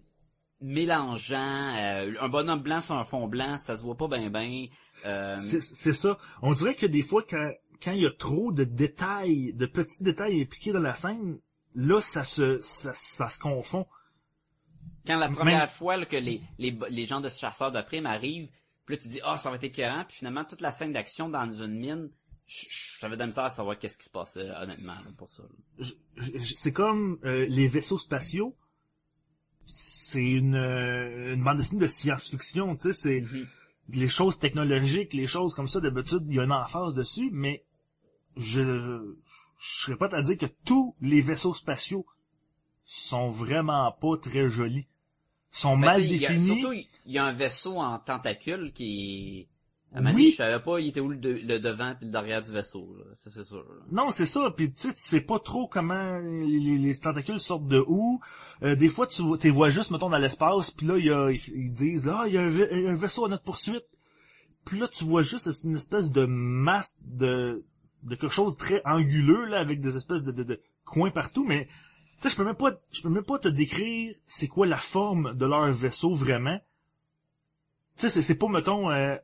mélangeant. euh, un bonhomme blanc sur un fond blanc, ça se voit pas bien bien. Euh, C'est c'est ça. On dirait que des fois, quand quand il y a trop de détails, de petits détails impliqués dans la scène, là, ça se ça se confond. Quand la première Même- fois là, que les, les, les gens de ce chasseur de primes arrivent, puis là tu dis ah ça va être écœurant, puis finalement toute la scène d'action dans une mine, j'avais de la misère à savoir qu'est-ce qui se passait honnêtement là, pour ça. C'est comme euh, les vaisseaux spatiaux. C'est une, euh, une bande dessinée de science-fiction, tu sais, c'est Mhm. les choses technologiques, les choses comme ça, d'habitude, il y a une emphase dessus, mais je, je, je serais pas à dire que tous les vaisseaux spatiaux sont vraiment pas très jolis. Sont Ben, mal définis. surtout il y a un vaisseau en tentacule qui à Oui. je savais pas il était où le, de- le devant puis le derrière du vaisseau là. ça c'est sûr. là. Non, c'est ça. Puis tu sais, tu sais pas trop comment les, les- les tentacules sortent de où. Euh, des fois, tu vois- t'es vois juste, mettons, dans l'espace, puis là, il y a, ils, disent, là, il y a un, va- un vaisseau à notre poursuite. Puis là, tu vois juste c'est une espèce de masse de de quelque chose de très anguleux là, avec des espèces de, de, de coins partout. Mais tu sais, je peux même pas, je peux même pas te décrire c'est quoi la forme de leur vaisseau vraiment. Tu sais, c'est- c'est pas mettons. euh,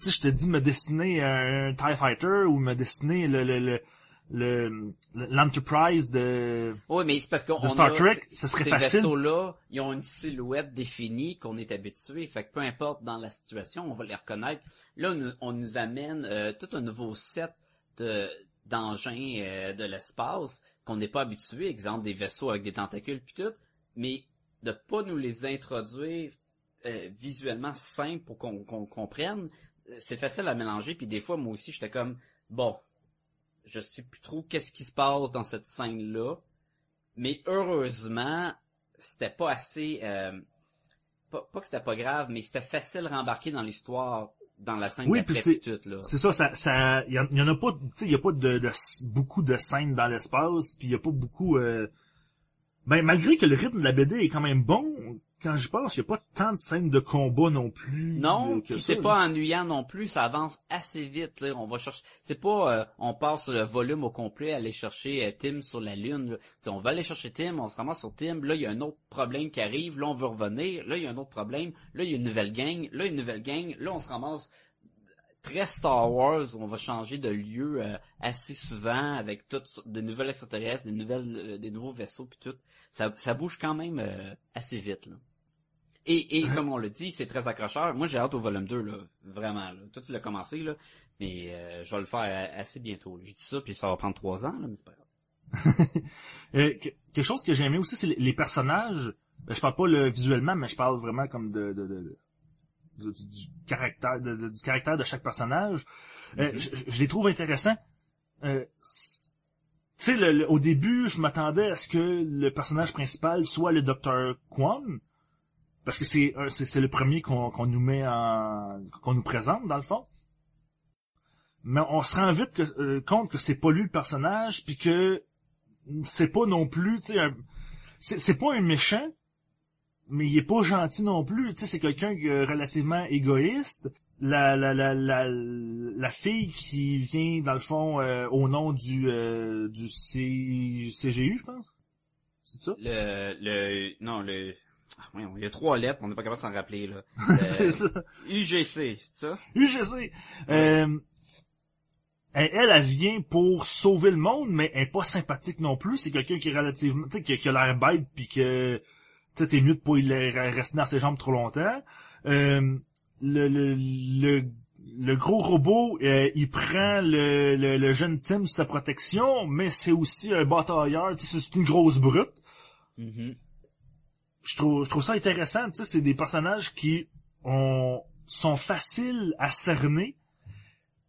tu sais, je te dis me dessiner un TIE Fighter ou me dessiner le, le, le, le- l'Enterprise de... Oui, mais c'est parce qu'on Star a- Trek, c- ça serait ces facile. vaisseaux-là, ils ont une silhouette définie qu'on est habitué. Fait que peu importe dans la situation, on va les reconnaître. Là, on, nous- on nous amène euh, tout un nouveau set de d'engins euh, de l'espace qu'on n'est pas habitué. Exemple, des vaisseaux avec des tentacules puis tout. Mais de pas nous les introduire euh, visuellement simple pour qu'on comprenne, euh, c'est facile à mélanger. Puis des fois, moi aussi, j'étais comme, bon, je sais plus trop qu'est-ce qui se passe dans cette scène-là. Mais heureusement, c'était pas assez... euh, pas, pas que c'était pas grave, mais c'était facile à rembarquer dans l'histoire, dans la scène Oui, puis c'est- ça, ça, ça, y, en, y en a pas, tu sais, y a pas de, de- beaucoup de scènes dans l'espace, puis y a pas beaucoup, euh, ben, malgré que le rythme de la BD est quand même bon, quand je pense, y a pas tant de scènes de combat non plus. Non, euh, ça, c'est pas ennuyant non plus, ça avance assez vite. Là. On va chercher. C'est pas euh, on passe le volume au complet, aller chercher euh, Tim sur la lune. on va aller chercher Tim, on se ramasse sur Tim. Là, il y a un autre problème qui arrive. Là, on veut revenir. Là, il y a un autre problème. Là, il y a une nouvelle gang. Là, une nouvelle gang. Là, on se ramasse très Star Wars où on va changer de lieu euh, assez souvent avec toutes de nouvelles extraterrestres, des nouvelles, euh, des nouveaux vaisseaux puis tout. Ça, ça bouge quand même euh, assez vite. Là. Et, et comme on le dit, c'est très accrocheur. Moi, j'ai hâte au volume 2, là, vraiment. Là. Toi, tu l'as commencé, là, mais euh, je vais le faire assez bientôt. là. J'ai dit ça, puis ça va prendre trois ans, là, mais c'est pas grave. Euh, que- quelque chose que j'ai aimé aussi, c'est les, les personnages. Ben, Je parle pas le, visuellement, mais je parle vraiment comme de, de, de- de- du, du caractère, de, du caractère de chaque personnage. Euh, Mhm. je, je les trouve intéressants. Euh, tu sais, au début, je m'attendais à ce que le personnage principal soit le Dr. Kwon, parce que c'est un- c'est c'est le premier qu'on nous met en qu'on nous présente dans le fond. Mais on se rend vite que- euh, compte que c'est pas lui le personnage, puis que c'est pas non plus, tu sais, c'est pas un méchant, mais il est pas gentil non plus. Tu sais, c'est quelqu'un est relativement égoïste. La la la la la fille qui vient dans le fond euh, au nom du euh, du CGU, je pense. C'est ça? Le, le, non, le, ah, il y a trois lettres, on n'est pas capable de s'en rappeler, là. c'est Euh, ça. UGC, c'est ça? UGC. Euh, elle, elle, elle vient pour sauver le monde, mais elle est pas sympathique non plus. C'est quelqu'un qui est relativement, tu sais, qui, qui a l'air bête, puis que, tu sais, t'es mieux de pas y rester dans ses jambes trop longtemps. Euh, le, le, le, le gros robot, euh, il prend le, le, le jeune Tim sous sa protection, mais c'est aussi un batailleur, c'est une grosse brute. Mhm. Je trouve, je trouve ça intéressant, tu sais, c'est des personnages qui ont, sont faciles à cerner,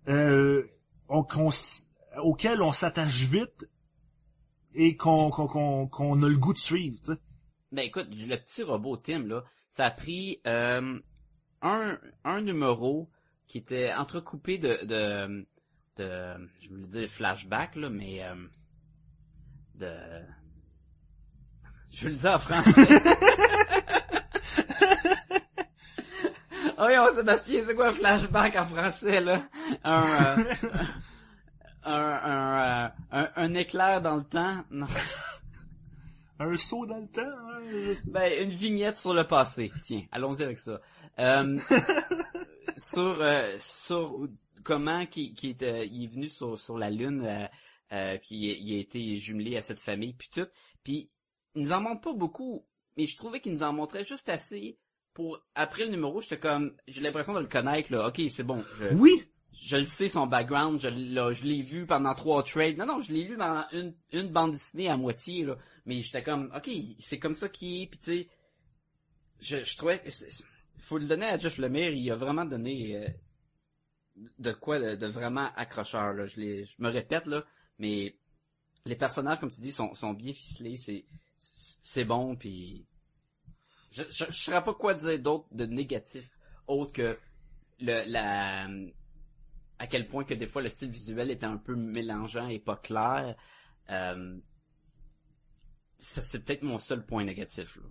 euh, auxquels on s'attache vite et qu'on a le goût de suivre, tu sais. Ben écoute, le petit robot Tim, là, ça a pris euh, un, un numéro qui était entrecoupé de, de, de je voulais dire flashback, là, mais euh, de... Je vais le dire en français. Oh, oui, Sébastien, c'est quoi un flashback en français, là? Un, euh, un, un, euh, un, un éclair dans le temps? Non. Un saut dans le temps, hein, Ben, une vignette sur le passé. Tiens, allons-y avec ça. Euh, sur, euh, sur comment qui, qui est, il est venu sur, sur la Lune, euh, euh, puis il, il a été jumelé à cette famille, puis tout. Puis, il nous en montre pas beaucoup, mais je trouvais qu'il nous en montrait juste assez pour, après le numéro, j'étais comme, j'ai l'impression de le connaître, là. Ok, c'est bon. Je, Oui! je le sais son background, je, l'ai- je l'ai vu pendant trois trades. Non, non, je l'ai lu pendant une, une bande dessinée à moitié, là. Mais j'étais comme, ok, c'est comme ça qu'il est, puis tu sais, je, je trouvais, faut le donner à Jeff Lemire, il a vraiment donné euh, de quoi de, de vraiment accrocheur, là. Je, je me répète, là, mais les personnages, comme tu dis, sont, sont bien ficelés, c'est, c'est bon, puis je, je, je saurais pas quoi dire d'autre de négatif, autre que le, la, à quel point que des fois le style visuel était un peu mélangeant et pas clair. Euh, c'est peut-être mon seul point négatif. Là.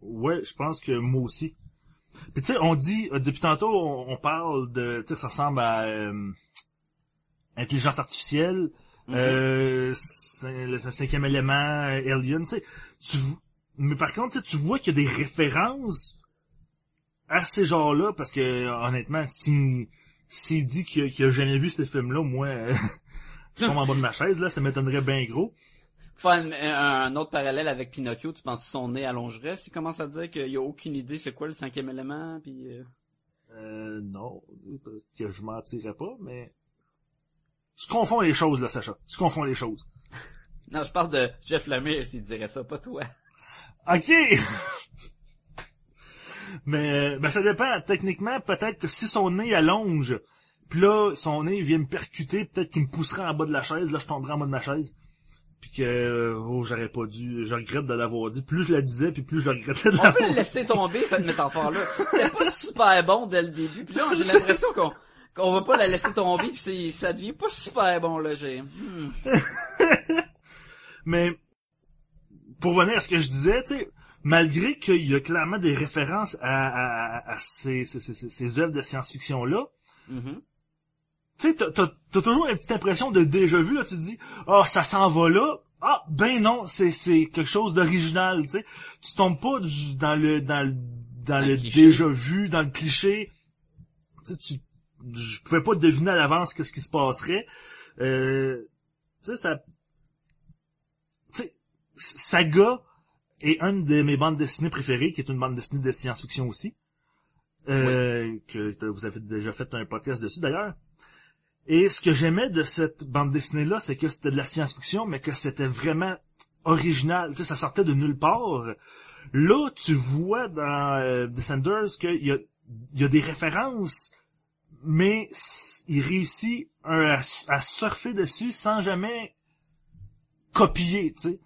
Ouais, je pense que moi aussi. Puis tu sais, on dit, euh, depuis tantôt, on, on parle de, tu sais, ça ressemble à euh, intelligence artificielle, Euh, le cinquième élément, euh, Alien, tu sais. tu Mais par contre, tu vois qu'il y a des références à ces genres-là, parce que honnêtement, si s'il dit qu'il a, jamais vu ces films-là, moi, je tombe en bas de ma chaise, là, ça m'étonnerait bien gros. Faire un, un autre parallèle avec Pinocchio, tu penses que son nez allongerait s'il commence à dire qu'il y a aucune idée c'est quoi le cinquième élément, puis euh, Euh, non, parce que je mentirais pas, mais... Tu confonds les choses, là, Sacha. Tu confonds les choses. non, je parle de Jeff Lemire s'il dirait ça, pas toi. OK! mais, euh, ben, ça dépend. Techniquement, peut-être que si son nez allonge, puis là, son nez vient me percuter, peut-être qu'il me poussera en bas de la chaise, là, je tomberai en bas de ma chaise. Puis que, euh, oh, j'aurais pas dû, je regrette de l'avoir dit. Plus je la disais, puis plus je regrettais de On peut l'avoir le laisser tomber cette métaphore-là. C'était pas super bon dès le début, puis là j'ai l'impression qu'on qu'on va pas la laisser tomber, puis c'est- ça devient pas super bon là. J'ai. hmm. Mais pour revenir à ce que je disais, tu sais, malgré qu'il y a clairement des références à, à, à ces, ces, ces, ces œuvres de science-fiction-là, Mhm. tu sais, t'as, t'as, toujours une petite impression de déjà vu, là, tu te dis, ah, ça s'en va là. Ah, ben non, c'est, c'est quelque chose d'original, tu sais. Tu tombes pas du- dans le, dans le, dans le déjà vu, dans le cliché. Tu sais, tu, je pouvais pas deviner à l'avance qu'est-ce qui se passerait. Euh, tu sais, ça, tu sais, Saga est une de mes bandes dessinées préférées, qui est une bande dessinée de science-fiction aussi. Euh, que vous avez déjà fait un podcast dessus d'ailleurs. Et ce que j'aimais de cette bande dessinée-là, c'est que c'était de la science-fiction, mais que c'était vraiment original. Tu sais, ça sortait de nulle part. Là, tu vois dans euh, Descenders qu'il y a, il y a des références, mais il réussit à, surfer dessus sans jamais copier, tu sais.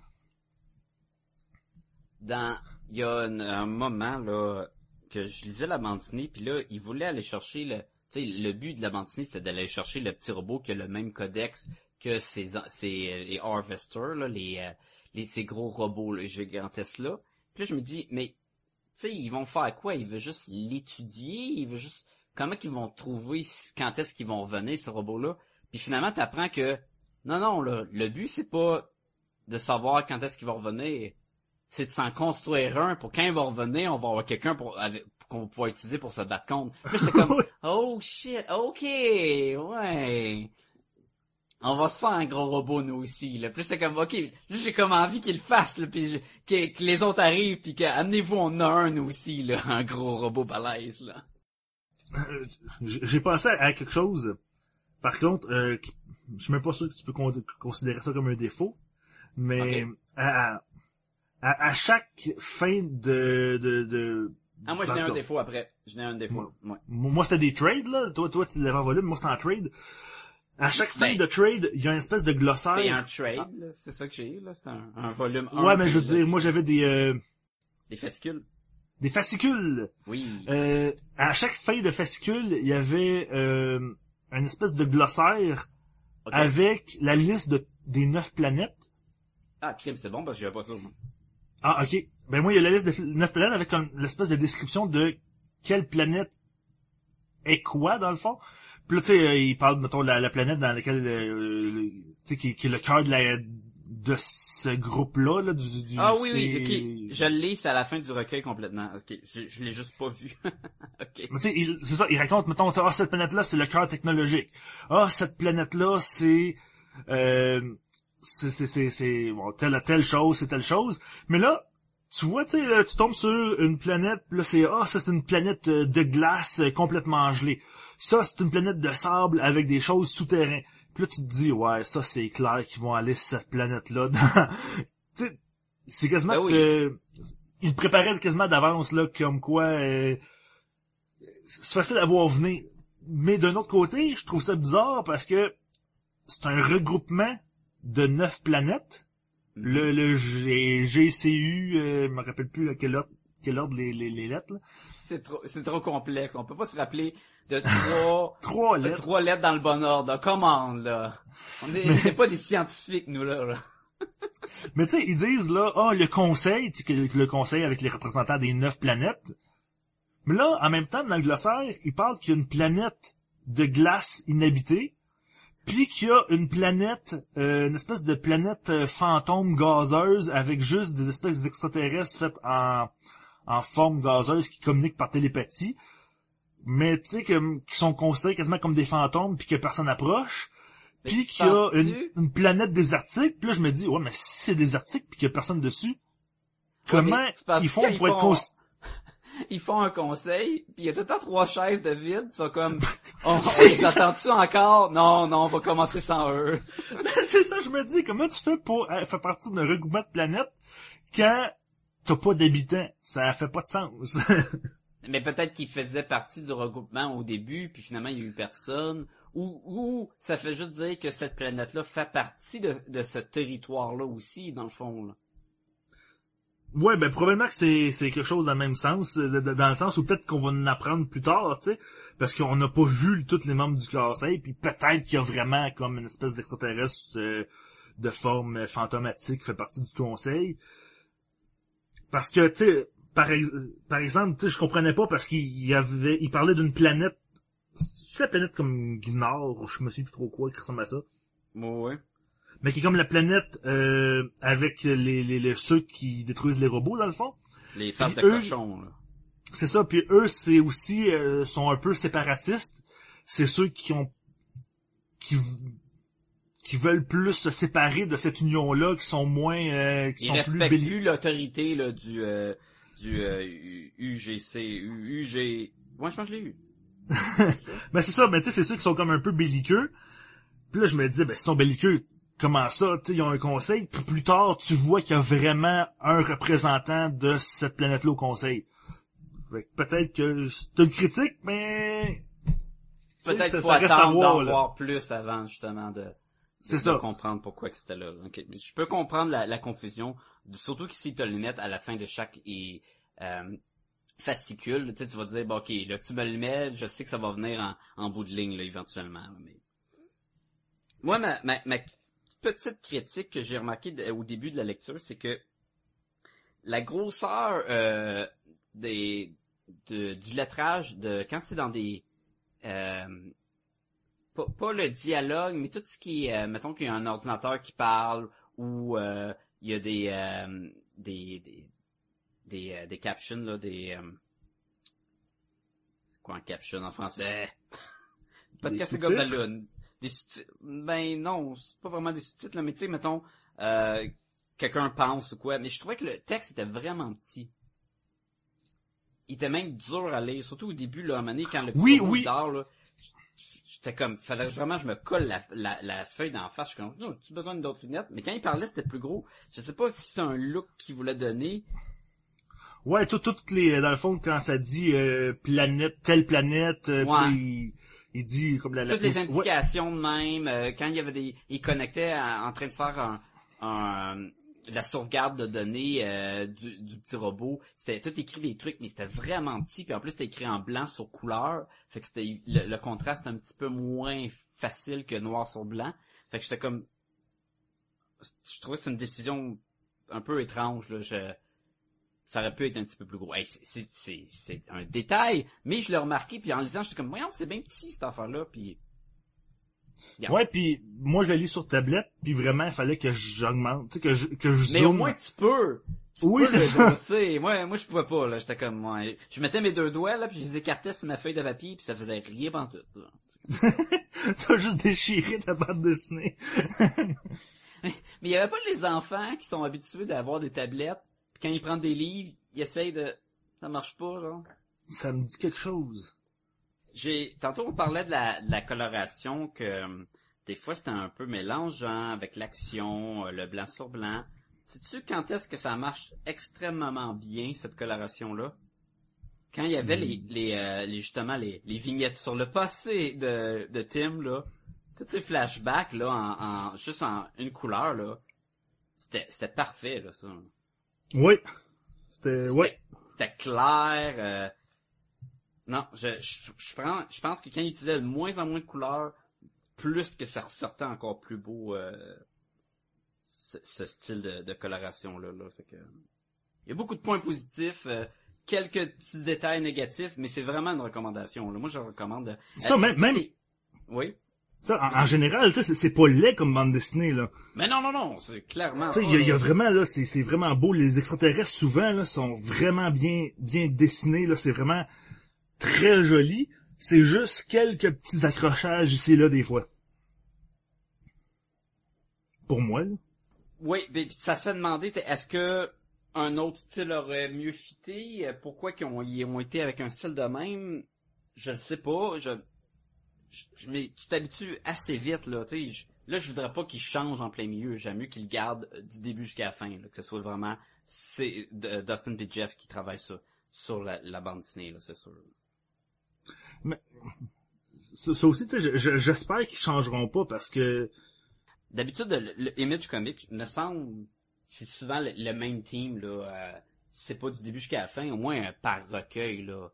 Dans, il y a un, moment là que je lisais la dessinée, puis là il voulait aller chercher le, tu sais, le but de la dessinée c'était d'aller chercher le petit robot qui a le même codex que ces, ces les harvesters là, les, euh, les ces gros robots là, gigantesques là. Puis là je me dis mais tu sais ils vont faire quoi? Ils veulent juste l'étudier, ils veulent juste comment qu'ils vont trouver quand est-ce qu'ils vont revenir ce robot là Puis finalement t'apprends que non non là, le but c'est pas de savoir quand est-ce qu'il va revenir c'est de s'en construire un pour quand il va revenir, on va avoir quelqu'un pour qu'on va pouvoir utiliser pour se battre contre. J'étais comme Oh shit, ok, ouais. On va se faire un gros robot nous aussi. Là. Puis j'étais comme ok, j'ai comme envie qu'il le fasse, là, puis je- que, que les autres arrivent, puis que amenez-vous on a un nous aussi, là, un gros robot balèze là. Euh, j'ai pensé à quelque chose. Par contre, euh, je suis même pas sûr que tu peux con- considérer ça comme un défaut, mais à, à, à chaque fin de... de, de Ah moi j'en ai en un défaut après. J'en ai un défaut. Ouais. Moi, c'était des trades, là. Toi, toi, tu l'avais envolé, mais moi, c'était en trade. À chaque fin Ben, de trade, il y a une espèce de glossaire. C'est un trade, là, c'est ça que j'ai, là. C'est un, un volume 1. Ouais, mais je veux dire, moi, j'avais des, euh, Des fascicules. Des fascicules. Oui. Euh, à chaque fin de fascicule, il y avait euh, une espèce de glossaire avec la liste de, des neuf planètes. Ah, crime, c'est bon parce que j'avais pas ça. Ah, ok. Ben moi, il y a la liste des neuf planètes avec comme l'espèce de description de quelle planète est quoi dans le fond. Puis là, tu sais, euh, il parle, mettons, de la, la planète dans laquelle, euh, tu sais, qui, qui est le cœur de la de ce groupe-là, là, du, du Ah oui, oui, ok. Je l'ai, c'est à la fin du recueil complètement. Ok, je, je l'ai juste pas vu. ok. Mais tu sais, il- c'est ça, il raconte, mettons, ah, cette planète-là, c'est le cœur technologique. Ah, cette planète-là, c'est, euh, c'est, c'est, c'est, c'est, bon, telle, telle chose, c'est telle chose. Mais là, tu vois, tu sais, tu tombes sur une planète, là, c'est, ah, ça, c'est une planète euh, de glace euh, complètement gelée. Ça, c'est une planète de sable avec des choses souterraines. Puis là, tu te dis, ouais, ça, c'est clair qu'ils vont aller sur cette planète-là. dans- tu sais, c'est quasiment Ben oui. que, ils préparaient quasiment d'avance, là, comme quoi, euh, c'est facile à voir venir. Mais d'un autre côté, je trouve ça bizarre parce que c'est un regroupement de neuf planètes. Mhm. Le, le G- GCU, euh, je me rappelle plus à quel ordre, quel ordre les, les, les lettres. là. C'est trop, c'est trop complexe. On peut pas se rappeler de trois, Trois de lettres. trois lettres dans le bon ordre. Comment, là? On est, on est pas des scientifiques, nous, là. là. Mais tu sais, ils disent là, ah, le conseil, tu sais, que le, le conseil avec les représentants des neuf planètes. Mais là, en même temps, dans le glossaire, ils parlent qu'il y a une planète de glace inhabitée, puis qu'il y a une planète, euh, une espèce de planète euh, fantôme gazeuse avec juste des espèces d'extraterrestres faites en, en forme gazeuse qui communiquent par télépathie. Mais tu sais, que- qui sont considérés quasiment comme des fantômes puis que personne n'approche. Puis qu'il y a une, planète désertique. Puis là, je me dis, ouais, mais si c'est désertique puis qu'il y a personne dessus, comment ils font pour être font- Ils font un conseil, puis il y a tout le temps trois chaises de vide, pis ils sont comme, on, on les attend-tu encore? Non, non, on va commencer sans eux. c'est ça, je me dis, comment tu fais pour euh, faire partie d'un regroupement de planètes quand t'as pas d'habitants? Ça fait pas de sens. Mais peut-être qu'ils faisaient partie du regroupement au début, puis finalement il y a eu personne. Ou, ou ça fait juste dire que cette planète-là fait partie de, de ce territoire-là aussi, dans le fond. Là. ouais, ben probablement que c'est c'est quelque chose dans le même sens, de- de- dans le sens où peut-être qu'on va en apprendre plus tard, tu sais, parce qu'on n'a pas vu tous les membres du conseil, puis peut-être qu'il y a vraiment comme une espèce d'extraterrestre euh, de forme euh, fantomatique qui fait partie du conseil. Parce que, tu sais, par, ex- par exemple, tu sais, je comprenais pas parce qu'il avait, il parlait d'une planète, c'est la planète comme Gnor, je me souviens plus trop quoi, qui ressemble à ça. Ouais. Mais qui est comme la planète euh, avec les, les, les- ceux qui détruisent les robots, dans le fond. Les farces de Puis eux- cochon, là. C'est ça, puis eux, c'est aussi, euh, sont un peu séparatistes. C'est ceux qui ont, qui, qui veulent plus se séparer de cette union-là, qui sont moins, euh, qui Ils sont plus respectent plus l'autorité là du euh, du euh, UGC, UG. Moi, je pense que je l'ai eu. Ben c'est ça, mais tu sais, c'est ceux qui sont comme un peu belliqueux. Puis là, je me dis, ben s'ils sont belliqueux, comment ça? Tu sais, ils ont un conseil. Puis plus tard, tu vois qu'il y a vraiment un représentant de cette planète-là au conseil. Peut-être que c'est une critique, mais... Peut-être ça- faut ça reste à attendre voir, d'en voir plus avant justement de, C'est ça. comprendre pourquoi que c'était là. Mais Je peux comprendre la, la confusion, surtout que si tu as le net à la fin de chaque et, euh, fascicule, tu sais, tu vas te dire, bon, ok, là tu me le mets, je sais que ça va venir en, en bout de ligne là, éventuellement. là, mais... Moi, ma, ma, ma petite critique que j'ai remarqué de- au début de la lecture, c'est que la grosseur euh, des de, du lettrage de quand c'est dans des euh, pas, pas le dialogue, mais tout ce qui est, euh, mettons qu'il y a un ordinateur qui parle ou euh, il y a des euh, des des des, des captions là, des quoi un caption en français? Pas de sous-titres? Gobaloon. Des sous-titres. Ben non, c'est pas vraiment des sous-titres là, mais tu sais, mettons euh, quelqu'un pense ou quoi. Mais je trouvais que le texte était vraiment petit. Il était même dur à lire, surtout au début, là, à un moment donné, quand le petit Oui, là. J'étais comme, fallait vraiment je me colle la, la, la feuille d'en face. Je suis comme, non, tu besoin d'autres lunettes? Mais quand il parlait, c'était plus gros. Je sais pas si c'est un look qu'il voulait donner. Ouais, tout, toutes les, dans le fond, quand ça dit euh, planète, telle planète, euh, Ouais. puis il, il dit comme la, la Toutes les ouais. indications de même, euh, quand il y avait des, il connectait à- en train de faire un, un- la sauvegarde de données euh, du, du petit robot, c'était tout écrit des trucs, mais c'était vraiment petit, puis en plus c'était écrit en blanc sur couleur, fait que c'était le, le contraste un petit peu moins facile que noir sur blanc, fait que j'étais comme, je trouvais que c'est une décision un peu étrange là, je ça aurait pu être un petit peu plus gros. C'est un détail, mais je l'ai remarqué, puis en lisant, j'étais comme, voyons, c'est bien petit, cette affaire-là, puis... Yeah. Ouais, puis moi je lis sur tablette, puis vraiment il fallait que j'augmente, tu sais que je que je Mais zoome. au moins, tu peux. Tu Oui, c'est ça. Moi, moi, je pouvais pas, là. J'étais comme, ouais. Je mettais mes deux doigts, là, puis je les écartais sur ma feuille de papier, puis ça faisait rien pendant tout. T'as juste déchiré ta bande dessinée. Mais il y avait pas les enfants qui sont habitués d'avoir des tablettes, puis quand ils prennent des livres, ils essayent de... Ça marche pas, genre. Ça me dit quelque chose. J'ai tantôt on parlait de la, de la coloration que euh, des fois c'était un peu mélangeant avec l'action, euh, le blanc sur blanc. Sais-tu quand est-ce que ça marche extrêmement bien cette coloration là Quand il y avait les, les, euh, les justement les, les vignettes sur le passé de, de Tim là, tous ces flashbacks là en, en juste en une couleur là, c'était c'était parfait là ça. Oui. C'était C'était- ouais. C'était clair. Non, je, je, je, prends, je pense que quand il utilisait de moins en moins de couleurs, plus que ça ressortait encore plus beau euh, ce, ce style de, de coloration là. Fait que, il y a beaucoup de points positifs. euh, quelques petits détails négatifs, mais c'est vraiment une recommandation. Là. Moi, je recommande. Ça, euh, même- toutes même- les- Oui? Ça, en, en général, tu sais, c'est- pas laid comme bande dessinée, là. Mais non, non, non, c'est clairement. Tu sais, il y, y a vraiment, là, c'est c'est vraiment beau. Les extraterrestres, souvent, là, sont vraiment bien, bien dessinés, là. C'est vraiment très joli. C'est juste quelques petits accrochages ici et là, des fois. Pour moi, là. Oui, mais ça se fait demander, est-ce que un autre style aurait mieux fité? Euh, Pourquoi ont, ils ont été avec un style de même? Je ne sais pas. Je, mais tu t'habitues assez vite, là. Là, je voudrais pas qu'ils changent en plein milieu. J'aime mieux qu'ils le gardent euh, du début jusqu'à la fin, que ce soit vraiment c'est de- Dustin et Jeff qui travaillent ça sur la, la bande dessinée, là, c'est sûr. Ça, ça aussi, j'espère qu'ils changeront pas parce que, D'habitude, le, le Image Comic, me semble, c'est souvent le, même team, là. euh, c'est pas du début jusqu'à la fin, au moins euh, par recueil, là.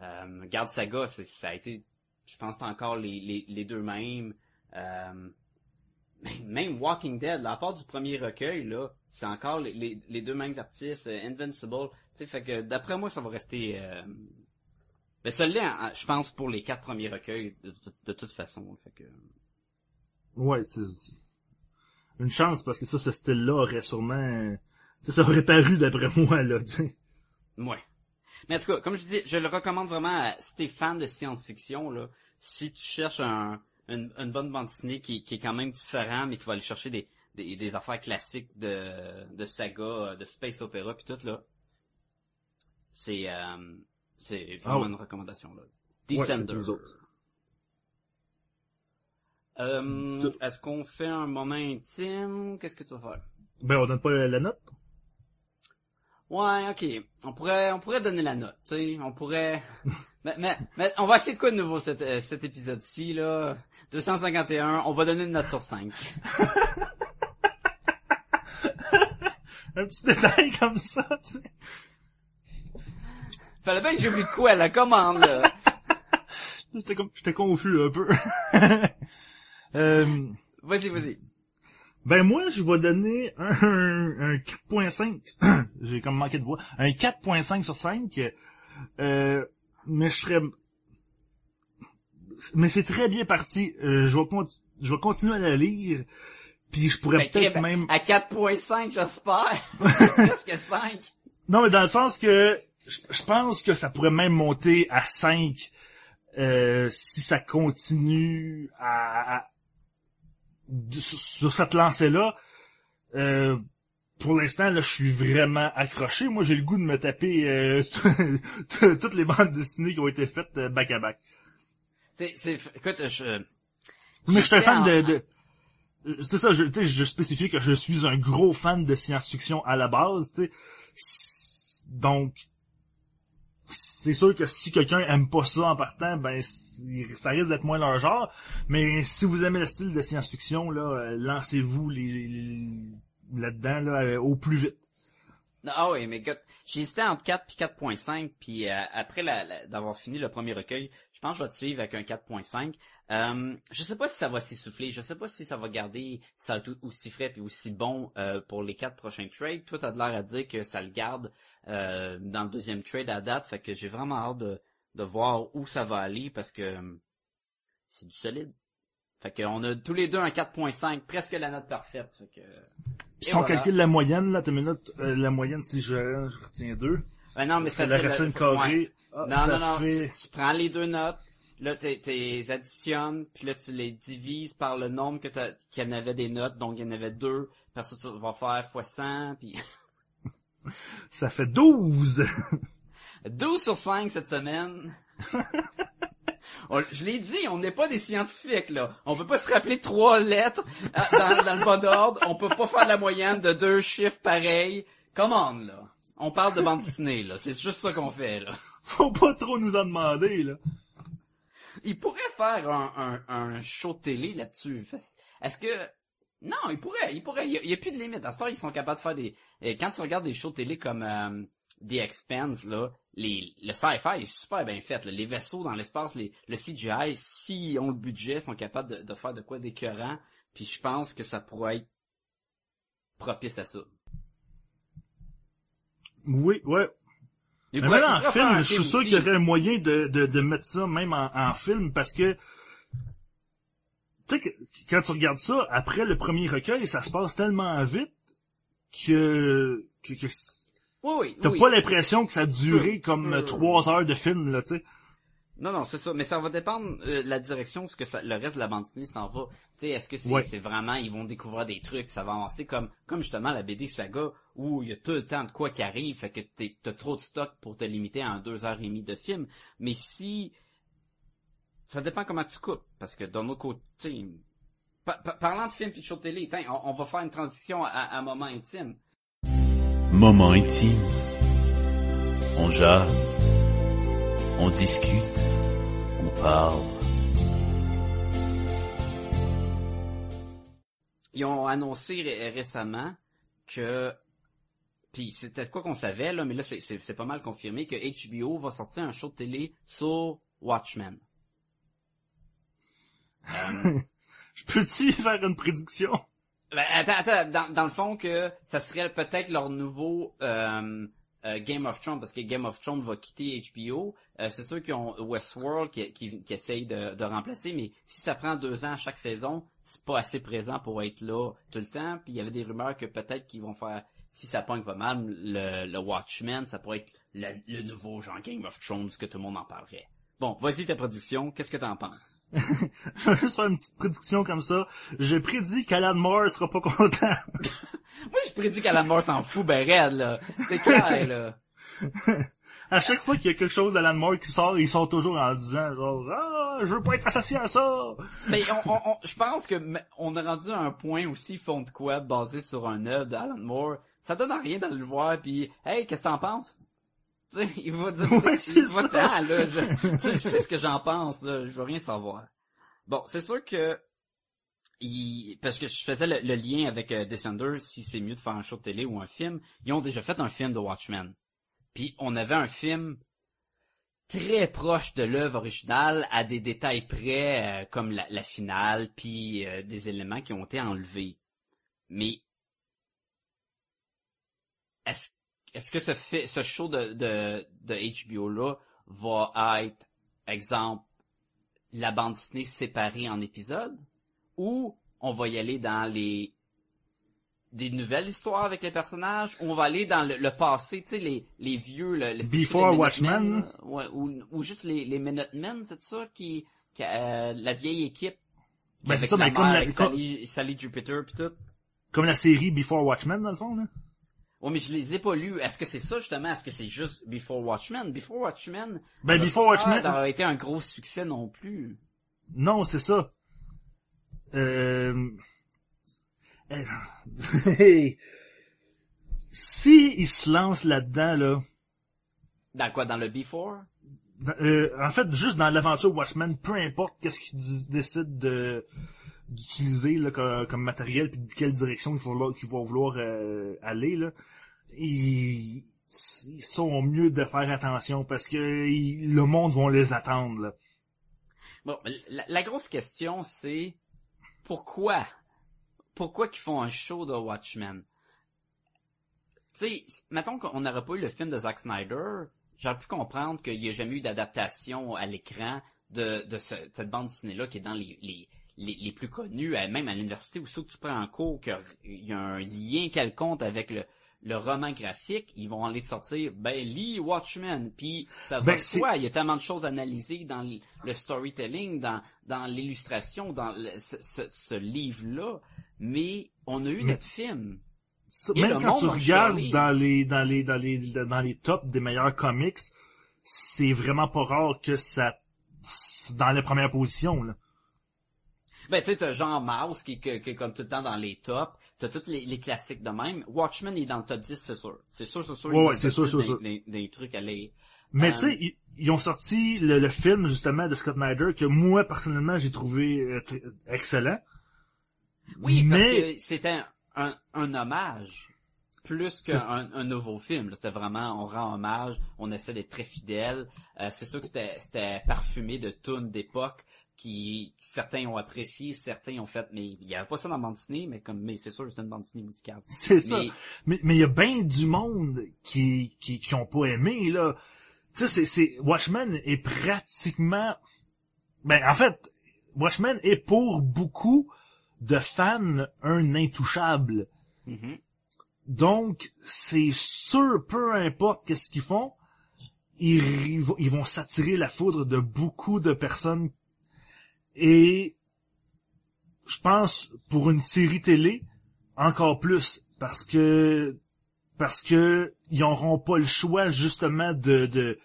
Euh, Garde Saga, ça a été, je pense, encore les, les, les deux mêmes. Même- Walking Dead, à part du premier recueil, là, c'est encore les, les, deux mêmes artistes, Invincible. Tu sais, fait que d'après moi, ça va rester. Mais celui-là, je pense, pour les quatre premiers recueils, de, de- de toute façon. Fait que. ouais, c'est une chance parce que ça, ce style-là aurait sûrement, sais, ça aurait paru d'après moi, là, tu sais. Ouais. Mais en tout cas, comme je dis, je le recommande vraiment à, si t'es fan de science-fiction, là, si tu cherches un, une, une bonne bande dessinée qui, qui est quand même différent, mais qui va aller chercher des, des, des affaires classiques de, de saga, de space opéra puis tout, là, c'est, euh, c'est vraiment Ah ouais. une recommandation, là. Descender. Euh, est-ce qu'on fait un moment intime? Qu'est-ce que tu vas faire? Ben, on donne pas la, la note? Ouais, ok. On pourrait, on pourrait donner la note, tu sais. On pourrait. mais, mais, mais on va essayer de quoi de nouveau cet, euh, cet épisode-ci là? 251. On va donner une note sur 5. Un petit détail comme ça, tu sais. Fallait bien que j'oublie de quoi la commande. Là. J'étais comme, j'étais confus un peu. euh, Vas-y, vas-y. ben moi, je vais donner un, un 4.5. J'ai comme manqué de voix. Un 4.5 sur 5. Euh, mais je serais... Mais c'est très bien parti. Euh, je, vais con- je vais continuer à la lire. Puis je pourrais Ben, peut-être même... À 4.5, j'espère. Presque 5. Non, mais dans le sens que je, pense que ça pourrait même monter à 5 euh, si ça continue à, à- sur, sur cette lancée-là. Euh, pour l'instant, là, je suis vraiment accroché. Moi, j'ai le goût de me taper euh, toutes les bandes dessinées qui ont été faites euh, back à back. C'est, c'est, écoute, je, Mais je suis un fan en- de... de c'est ça, je, tu sais, je spécifie que je suis un gros fan de science-fiction à la base, tu sais. Donc, c'est sûr que si quelqu'un aime pas ça en partant, ben ça risque d'être moins leur genre. Mais si vous aimez le style de science-fiction, euh, lancez-vous là-dedans là, euh, au plus vite. Ah oui, mais j'hésitais entre 4 puis 4.5, puis euh, après d'avoir fini le premier recueil, je pense que je vais te suivre avec un 4.5. Euh, je sais pas si ça va s'essouffler, je sais pas si ça va garder ça va être aussi frais puis aussi bon euh, pour les quatre prochains trades. Toi, t'as de l'air à dire que ça le garde euh, dans le deuxième trade à date, fait que j'ai vraiment hâte de, de voir où ça va aller parce que euh, c'est du solide. Fait qu'on a tous les deux un 4.5, presque la note parfaite. Fait que... Si Et on calcule la moyenne, là, minute, euh, la moyenne, si je, je retiens deux, Ouais, non, mais ça c'est la racine ouais. carrée, ah, Non, ça non, non. fait... Tu, tu prends les deux notes, là, tu les additionnes, puis là, tu les divises par le nombre que t'as- qu'il y en avait des notes. Donc, il y en avait deux. Parce que tu vas faire fois 100, puis Ça fait 12! 12 sur 5 cette semaine. On- je l'ai dit, on n'est pas des scientifiques, là. On peut pas se rappeler trois lettres euh, dans, dans le bon ordre. On peut pas faire la moyenne de deux chiffres pareils. Come on, là. On parle de bande dessinée, là. C'est juste ça qu'on fait, là. Faut pas trop nous en demander, là. Il pourrait faire un, un, un show télé là-dessus. Est-ce que... Non, il pourrait, il pourrait. Il y a, plus de limite. À ce temps, ils sont capables de faire des... euh, Quand tu regardes des shows télé comme euh, The Expanse, là, les, le sci-fi est super bien fait. là. Les vaisseaux dans l'espace, les, le CGI, s'ils ont le budget, sont capables de, de faire de quoi d'écœurant. Puis je pense que ça pourrait être propice à ça. Oui, ouais. Mais même en film, je suis sûr qu'il y aurait un moyen de, de, de mettre ça même en, en film parce que tu sais que quand tu regardes ça, après le premier recueil, ça se passe tellement vite que, que, que c- Oui, oui, t'as oui. pas l'impression que ça a duré comme trois heures de film, là, tu sais. Non, non, c'est ça. Mais ça va dépendre euh, la direction ce que ça, le reste de la bande dessinée s'en va. Tu sais, est-ce que c'est Ouais. c'est vraiment ils vont découvrir des trucs, ça va avancer comme comme justement la BD Saga où il y a tout le temps de quoi qui arrive, fait que t'es- t'as trop de stock pour te limiter à un deux heures et demie de film. Mais si ça dépend comment tu coupes, parce que d'un autre côté, pa- pa- parlant de film puis de show télé, tiens, on, on va faire une transition à, à un moment intime. Moment intime. On jase. On discute. On parle. ils ont annoncé ré- récemment que puis c'était quoi qu'on savait là mais là c'est pas mal confirmé que HBO va sortir un show de télé sur Watchmen. Euh, Je peux-tu faire une prédiction? ben, attends, attends, dans, dans le fond que ça serait peut-être leur nouveau euh, euh, Game of Thrones parce que Game of Thrones va quitter HBO. Euh, c'est sûr qu'ils ont Westworld qui, qui, essaye de, de remplacer, mais si ça prend deux ans à chaque saison, c'est pas assez présent pour être là tout le temps. Puis il y avait des rumeurs que peut-être qu'ils vont faire, si ça pogne pas mal, le, le Watchmen, ça pourrait être le, le nouveau genre Game of Thrones que tout le monde en parlerait. Bon, vas-y ta production, qu'est-ce que t'en penses? Je vais juste faire une petite prédiction comme ça. Je prédis qu'Alan Moore sera pas content. Moi, je prédis qu'Alan Moore s'en fout ben raide, là. C'est clair, là. à chaque fois qu'il y a quelque chose d'Alan Moore qui sort, il sort toujours en disant genre ah je veux pas être associé à ça. Mais on, on, on- je pense que on a rendu à un point aussi fond de quoi basé sur un œuvre d'Alan Moore. Ça donne à rien de le voir puis hey qu'est-ce que t'en penses? Tu sais, il va dire Ouais, c'est ça. là, je- tu sais ce que j'en pense là, je veux rien savoir. Bon, c'est sûr que il- parce que je faisais le, le lien avec euh, Descenders, si c'est mieux de faire un show de télé ou un film, ils ont déjà fait un film de Watchmen. Puis on avait un film très proche de l'œuvre originale à des détails près, euh, comme la, la finale, puis euh, des éléments qui ont été enlevés. Mais est-ce est-ce que ce, fi- ce show de, de, de HBO là va être, exemple, la bande dessinée séparée en épisodes, ou on va y aller dans les des nouvelles histoires avec les personnages, ou on va aller dans le, le passé, tu sais, les, les vieux, le, le- Before Watchmen, ouais, ou, ou juste les, les Minutemen, c'est ça, qui, qui euh, la vieille équipe, qui Ben, c'est ça, mais comme la- avec comme- Sally, Sally Jupiter pis tout. Comme la série Before Watchmen dans le fond là. Ouais, mais je les ai pas lus. Est-ce que c'est ça, justement? Est-ce que c'est juste Before Watchmen? Before Watchmen... Ben, Before Watchmen- l'air d'avoir été un gros succès non plus. Non, c'est ça. Euh... Hey. Si il se lance là-dedans là, Dans quoi? Dans le Before? dans- euh, en fait juste dans l'aventure Watchmen, peu importe qu'est-ce qu'il décide de d'utiliser là, comme, comme matériel puis de quelle direction il va vouloir, va euh, aller là, ils, ils sont mieux de faire attention parce que ils- le monde vont les attendre. Là. Bon, la, grosse question, c'est pourquoi? Pourquoi qu'ils font un show de Watchmen? Tu sais, mettons qu'on n'aurait pas eu le film de Zack Snyder, j'aurais pu comprendre qu'il n'y a jamais eu d'adaptation à l'écran de, de ce- cette bande dessinée-là qui est dans les, les, les plus connus, euh, même à l'université où ceux que tu prends en cours, qu'il y a un lien quelconque avec le, le roman graphique, ils vont aller te sortir, ben, lis Watchmen, puis ça va Ben, soi, il y a tellement de choses analysées dans le, storytelling, dans, dans l'illustration, dans le- ce, ce, ce livre-là, mais on a eu Mais- notre film. Et Même quand tu regardes dans les dans les dans les dans les tops des meilleurs comics, c'est vraiment pas rare que ça dans les premières positions là. Ben, tu sais, t'as Jean Mouse qui, qui, qui est comme tout le temps dans les tops. T'as tous les, les classiques de même. Watchmen est dans le top 10, c'est sûr. C'est sûr, c'est sûr. Ouais, c'est sûr, 10 sûr, des, des- des trucs à les... Mais Euh, tu sais, ils, ils ont sorti le, le film justement de Scott Snyder que moi personnellement j'ai trouvé euh, excellent. Oui, mais parce que c'était un, un hommage. Plus C'est- qu'un un nouveau film. C'était vraiment, on rend hommage, on essaie d'être très fidèle. Euh, c'est sûr que c'était c'était parfumé de tunes d'époque qui certains ont apprécié, certains ont fait, mais il y avait pas ça dans la bande dessinée, mais comme, mais c'est sûr, c'est une bande dessinée musicale. c'est ça. Mais, Mais il y a bien du monde qui qui qui ont pas aimé là. Tu sais c'est c'est Watchmen est pratiquement ben en fait Watchmen est pour beaucoup de fans un intouchable. Mhm. Donc, c'est sûr, peu importe qu'est-ce qu'ils font, ils, ils vont s'attirer la foudre de beaucoup de personnes. Et je pense pour une série télé, encore plus, parce que parce que ils n'auront pas le choix justement de de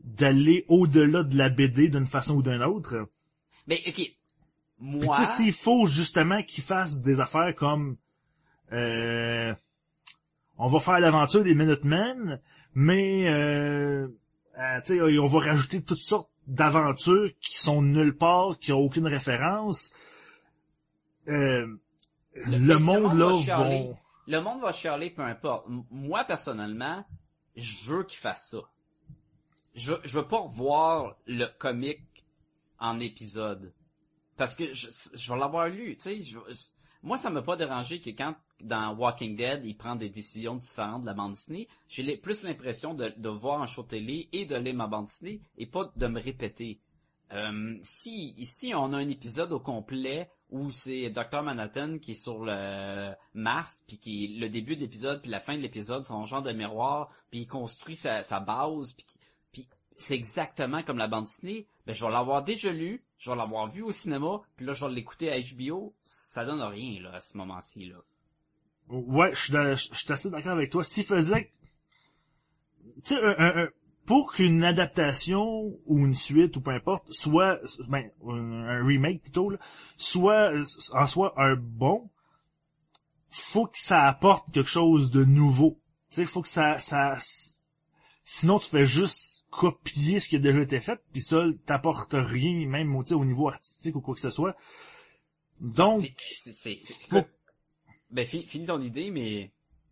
d'aller au-delà de la BD d'une façon ou d'une autre. mais ok, moi, tu sais, s'il faut justement qu'ils fassent des affaires comme euh, on va faire l'aventure des Minutemen, mais euh, euh, tu sais, on va rajouter toutes sortes d'aventures qui sont nulle part, qui ont aucune référence. Euh, le, le monde monde là va chialer. vont le monde va chialer peu importe. Moi, personnellement, je veux qu'il fasse ça. Je, je veux pas revoir le comic en épisode. Parce que je, je vais l'avoir lu, tu sais. je- Moi, ça m'a pas dérangé que quand, dans Walking Dead, il prend des décisions différentes de la bande dessinée, j'ai plus l'impression de, de voir un show télé et de lire ma bande dessinée et pas de me répéter. Euh, si ici on a un épisode au complet où c'est Dr Manhattan qui est sur le Mars puis qui le début de l'épisode puis la fin de l'épisode sont genre de miroir puis il construit sa, sa base puis c'est exactement comme la bande dessinée ben je vais l'avoir déjà lu je vais l'avoir vu au cinéma puis là je vais l'écouter à HBO ça donne rien là à ce moment-ci là Ouais, je suis assez d'accord avec toi. S'il faisait, tu sais, un- un- un- pour qu'une adaptation ou une suite ou peu importe soit, ben, un, remake plutôt, là, soit en soit un bon, faut que ça apporte quelque chose de nouveau. Tu sais, faut que ça, ça, sinon tu fais juste copier ce qui a déjà été fait, puis ça t'apporte rien, même au niveau artistique ou quoi que ce soit. Donc, c'est ben fi- finis ton idée mais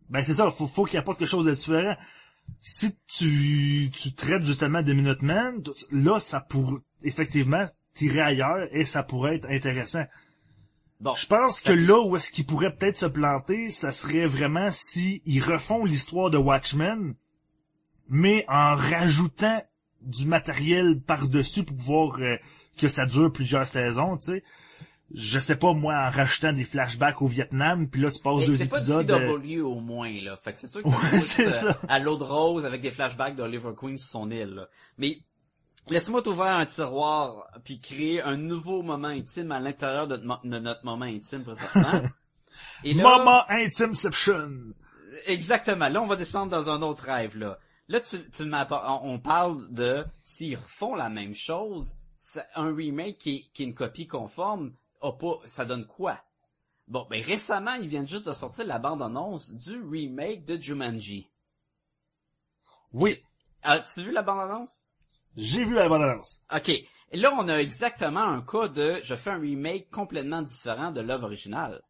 Ben c'est ça, faut, faut qu'il apporte quelque chose de différent. Si tu, tu traites justement des Minutemen, là, ça pourrait effectivement tirer ailleurs et ça pourrait être intéressant. bon Je pense que que- là où est-ce qu'il pourrait peut-être se planter, ça serait vraiment si ils refont l'histoire de Watchmen, mais en rajoutant du matériel par-dessus pour pouvoir euh, que ça dure plusieurs saisons, tu sais. Je sais pas, moi, en rajoutant des flashbacks au Vietnam, puis là, tu passes Mais deux c'est épisodes... pas euh, CW au moins, là. Fait que c'est sûr que c'est ça. à l'eau de rose avec des flashbacks d'Oliver Queen sur son île, là. Mais, laisse-moi t'ouvrir un tiroir puis créer un nouveau moment intime à l'intérieur de, notre moment intime présentement. Et là, Moment Intimeception. exactement. Là, on va descendre dans un autre rêve, là. Là, tu, tu m'as pas- on parle de s'ils refont la même chose, un remake qui est, qui est une copie conforme, a pas, ça donne quoi? Bon, ben récemment, ils viennent juste de sortir la bande-annonce du remake de Jumanji. Oui, As-tu vu la bande-annonce? j'ai vu la bande-annonce. Ok. Et là, on a exactement un cas de je fais un remake complètement différent de l'œuvre originale.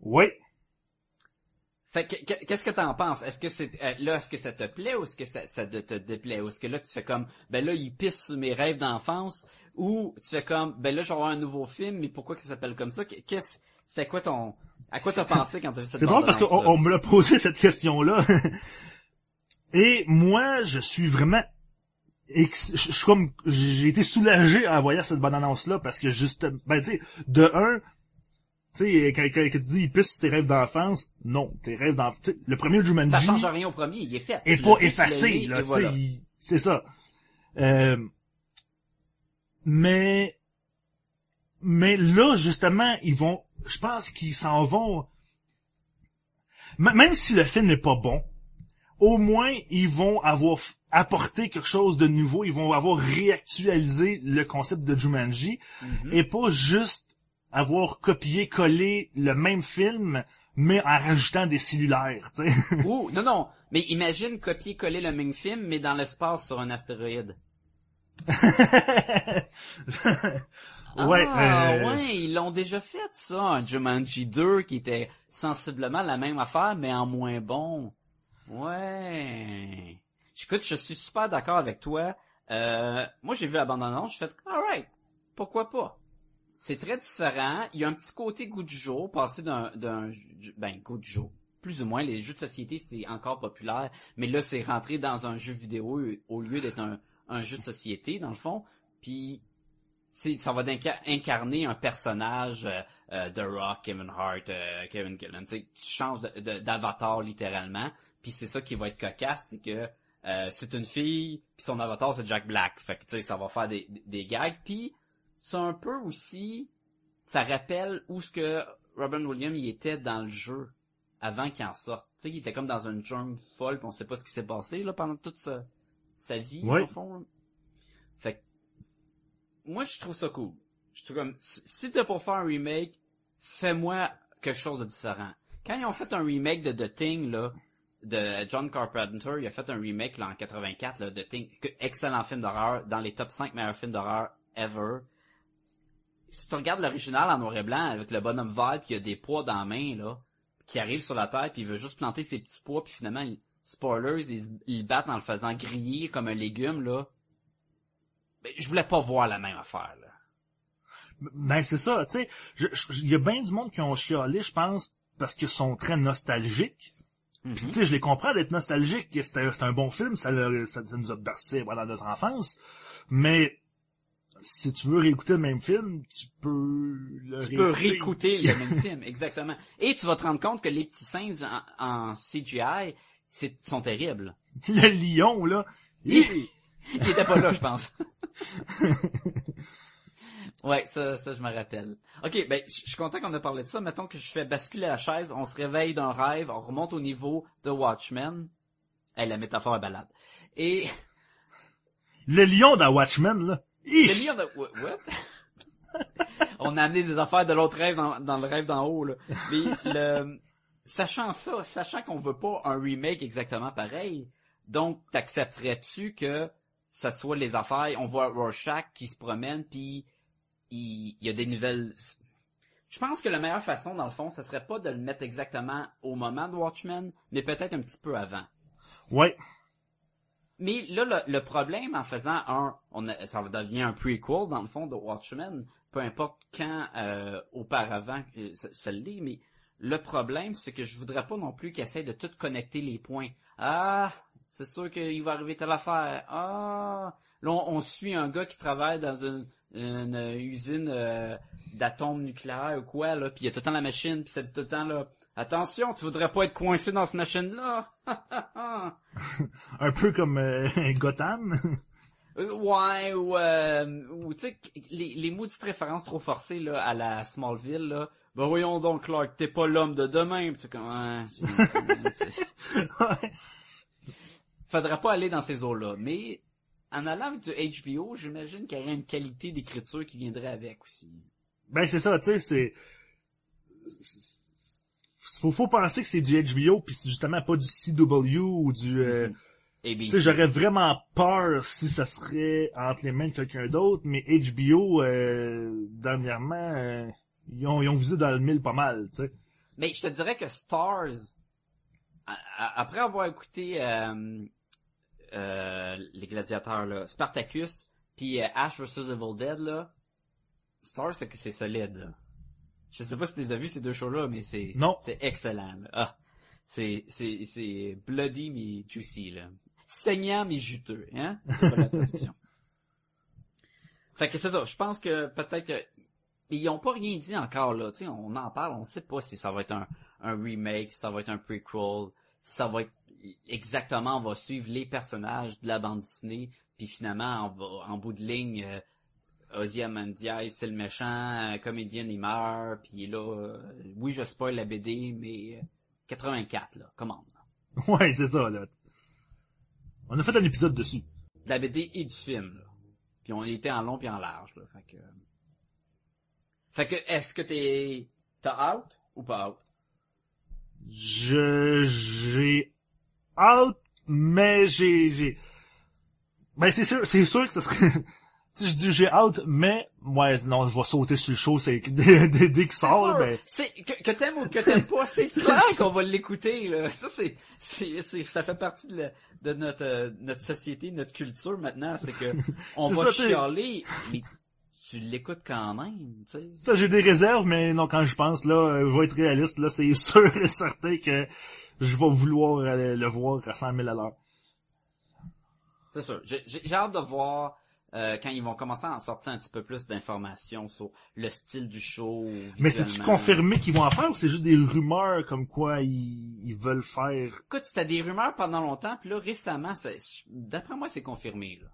Oui. Fait que, que- qu'est-ce que t'en penses? Est-ce que c'est, euh, là, est-ce que ça te plaît ou est-ce que ça, ça te, te déplaît? Ou est-ce que là, tu fais comme, ben là, il pisse sur mes rêves d'enfance? Ou tu fais comme, ben là, je vais avoir un nouveau film, mais pourquoi que ça s'appelle comme ça? Qu'est-ce, c'était quoi ton, à quoi t'as pensé quand t'as vu cette C'est drôle parce qu'on me l'a posé cette question-là. Et moi, je suis vraiment ex- je suis comme j'ai été soulagé en voyant cette bonne annonce là parce que juste ben tu sais de un tu sais quand, quand, quand tu dis il pisse tes rêves d'enfance non tes rêves d'enfance le premier Jumanji Ça change rien au premier, il est fait. est pas effacé là tu sais c'est ça euh, mais mais là justement ils vont je pense qu'ils s'en vont M- même si le film n'est pas bon au moins ils vont avoir apporté quelque chose de nouveau ils vont avoir réactualisé le concept de Jumanji Mhm. et pas juste avoir copié collé le même film mais en rajoutant des cellulaires tu sais Ouh, non, non. Mais imagine copier-coller le même film, mais dans l'espace sur un astéroïde. Ouais, Ah, euh, ouais, ils l'ont déjà fait, ça. Un Jumanji 2 qui était sensiblement la même affaire, mais en moins bon. Ouais. Écoute, je suis super d'accord avec toi. Euh, moi, j'ai vu la bande-annonce, j'ai fait, alright, pourquoi pas? C'est très différent. Il y a un petit côté goût du jour, passé d'un, d'un, ben, goût du jour. Plus ou moins, les jeux de société, c'est encore populaire, mais là, c'est rentré dans un jeu vidéo au lieu d'être un, un jeu de société, dans le fond. Puis, ça va incarner un personnage euh, euh, de Rock, Kevin Hart, euh, Kevin Gillen. Tu changes d'avatar littéralement. Puis c'est ça qui va être cocasse, c'est que euh, c'est une fille, puis son avatar c'est Jack Black. Fait que tu sais, ça va faire des, des gags. Puis c'est un peu aussi, ça rappelle où ce que Robin Williams il était dans le jeu avant qu'il en sorte. Tu sais, il était comme dans une jungle folle, puis on sait pas ce qui s'est passé là pendant toute sa, sa vie Ouais. au fond. là. Fait que moi je trouve ça cool. Je trouve comme si t'es pour faire un remake, fais-moi quelque chose de différent. Quand ils ont fait un remake de The Thing là, de John Carpenter, il a fait un remake là, en 84 là, de Thing, excellent film d'horreur, dans les top 5 meilleurs films d'horreur ever. Si tu regardes l'original en noir et blanc avec le bonhomme vert y a des pois dans la main là, qui arrive sur la tête puis il veut juste planter ses petits pois puis finalement il- spoilers ils, ils battent en le faisant griller comme un légume là. Ben, je voulais pas voir la même affaire là. Ben c'est ça, tu sais, il y a bien du monde qui ont chialé, je pense, parce qu'ils sont très nostalgiques. Puis tu sais, je les comprends d'être nostalgiques, que c'était c'est un bon film, ça, le- ça, ça nous a bercé voilà, notre enfance. Mais si tu veux réécouter le même film, tu peux le Tu peux réécouter le même film, exactement. Et tu vas te rendre compte que les petits singes en, en CGI c'est, sont terribles. Le lion, là. Il, il était pas là, je pense. ouais, ça, ça je me rappelle. Ok, ben, je suis content qu'on ait parlé de ça. Mettons que je fais basculer la chaise, on se réveille d'un rêve, on remonte au niveau de Watchmen. Hey, la métaphore est balade. Et Le lion dans Watchmen, là. Le lire de... What? what? On a amené des affaires de l'autre rêve dans, dans le rêve d'en haut, là. Mais le... Sachant ça, sachant qu'on veut pas un remake exactement pareil, donc t'accepterais-tu que ça soit les affaires, on voit Rorschach qui se promène, puis il, il y a des nouvelles... Je pense que la meilleure façon, dans le fond, ça serait pas de le mettre exactement au moment de Watchmen, mais peut-être un petit peu avant. Ouais. Mais là, le, le problème en faisant un, on a- ça devient un prequel dans le fond de Watchmen, peu importe quand euh, auparavant euh, ça, ça l'est, mais le problème c'est que je voudrais pas non plus qu'ils essayent de tout connecter les points. Ah, c'est sûr qu'il va arriver telle affaire. Ah, là on, on suit un gars qui travaille dans une, une usine euh, d'atomes nucléaires ou quoi là, puis il y a tout le temps la machine, puis ça dit tout le temps là. Attention, tu voudrais pas être coincé dans cette machine-là. Un peu comme euh, Gotham. Euh, Ouais, ou, euh, ou tu sais, les, les maudites références trop forcées là, à la Smallville, là. Ben voyons donc, Clark, t'es pas l'homme de demain. Pis tu comme, c'est- ouais. Faudrait pas aller dans ces eaux-là. Mais en allant avec du HBO, j'imagine qu'il y aurait une qualité d'écriture qui viendrait avec aussi. Ben c'est ça, tu sais, c'est... Faut, faut penser que c'est du HBO, puis c'est justement pas du CW ou du... euh, ABC. Tu sais, j'aurais vraiment peur si ça serait entre les mains de quelqu'un d'autre, mais HBO, euh, dernièrement, euh, ils, ont, ils ont visé dans le mille pas mal, tu sais. Mais je te dirais que Stars, a- a- après avoir écouté euh, euh, les gladiateurs là, Spartacus puis euh, Ash vs Evil Dead là, Star c'est que c'est solide. Là. Je sais pas si tu les as vus ces deux shows là mais c'est c'est excellent. là. Ah, c'est c'est c'est bloody mais juicy là. Saignant mais juteux, hein? C'est pas la. Fait que c'est ça, je pense que peut-être mais ils ont pas rien dit encore là, tu sais, on en parle, on sait pas si ça va être un, un remake, si ça va être un prequel, si ça va être exactement, on va suivre les personnages de la bande dessinée, puis finalement, on va, en bout de ligne, euh, Ozymandias, c'est le méchant, euh, comédien il meurt, puis là, euh, oui je spoil la BD, mais euh, 84 là, comment Ouais, c'est ça, là. On a fait un épisode dessus. De la BD et du film, là. Puis on était en long puis en large, là, fait que... Fait que, est-ce que t'es... T'as out ou pas out? Je, j'ai out, mais j'ai, j'ai, ben c'est sûr, c'est sûr que ça serait, tu je dis j'ai out, mais, ouais, non, je vais sauter sur le show, c'est, dès, dès, dès qu'il sort, sûr. ben, C'est que, que t'aimes ou que t'aimes pas, c'est clair qu'on va l'écouter. Là. Ça c'est, c'est, c'est- ça fait partie de, la- de notre euh, notre société, notre culture maintenant. C'est que on va ça, chialer, mais tu l'écoutes quand même. Tu sais. ça, j'ai des réserves, mais non, quand je pense, là, euh, je vais être réaliste, là, c'est sûr et certain que je vais vouloir euh, le voir à 100 000 à l'heure. C'est sûr. J'ai, hâte de voir. euh, quand ils vont commencer à en sortir un petit peu plus d'informations sur le style du show. Mais c'est-tu confirmé qu'ils vont en faire ou c'est juste des rumeurs comme quoi ils, ils veulent faire? Écoute, c'était des rumeurs pendant longtemps, puis là, récemment, d'après moi, c'est confirmé, là.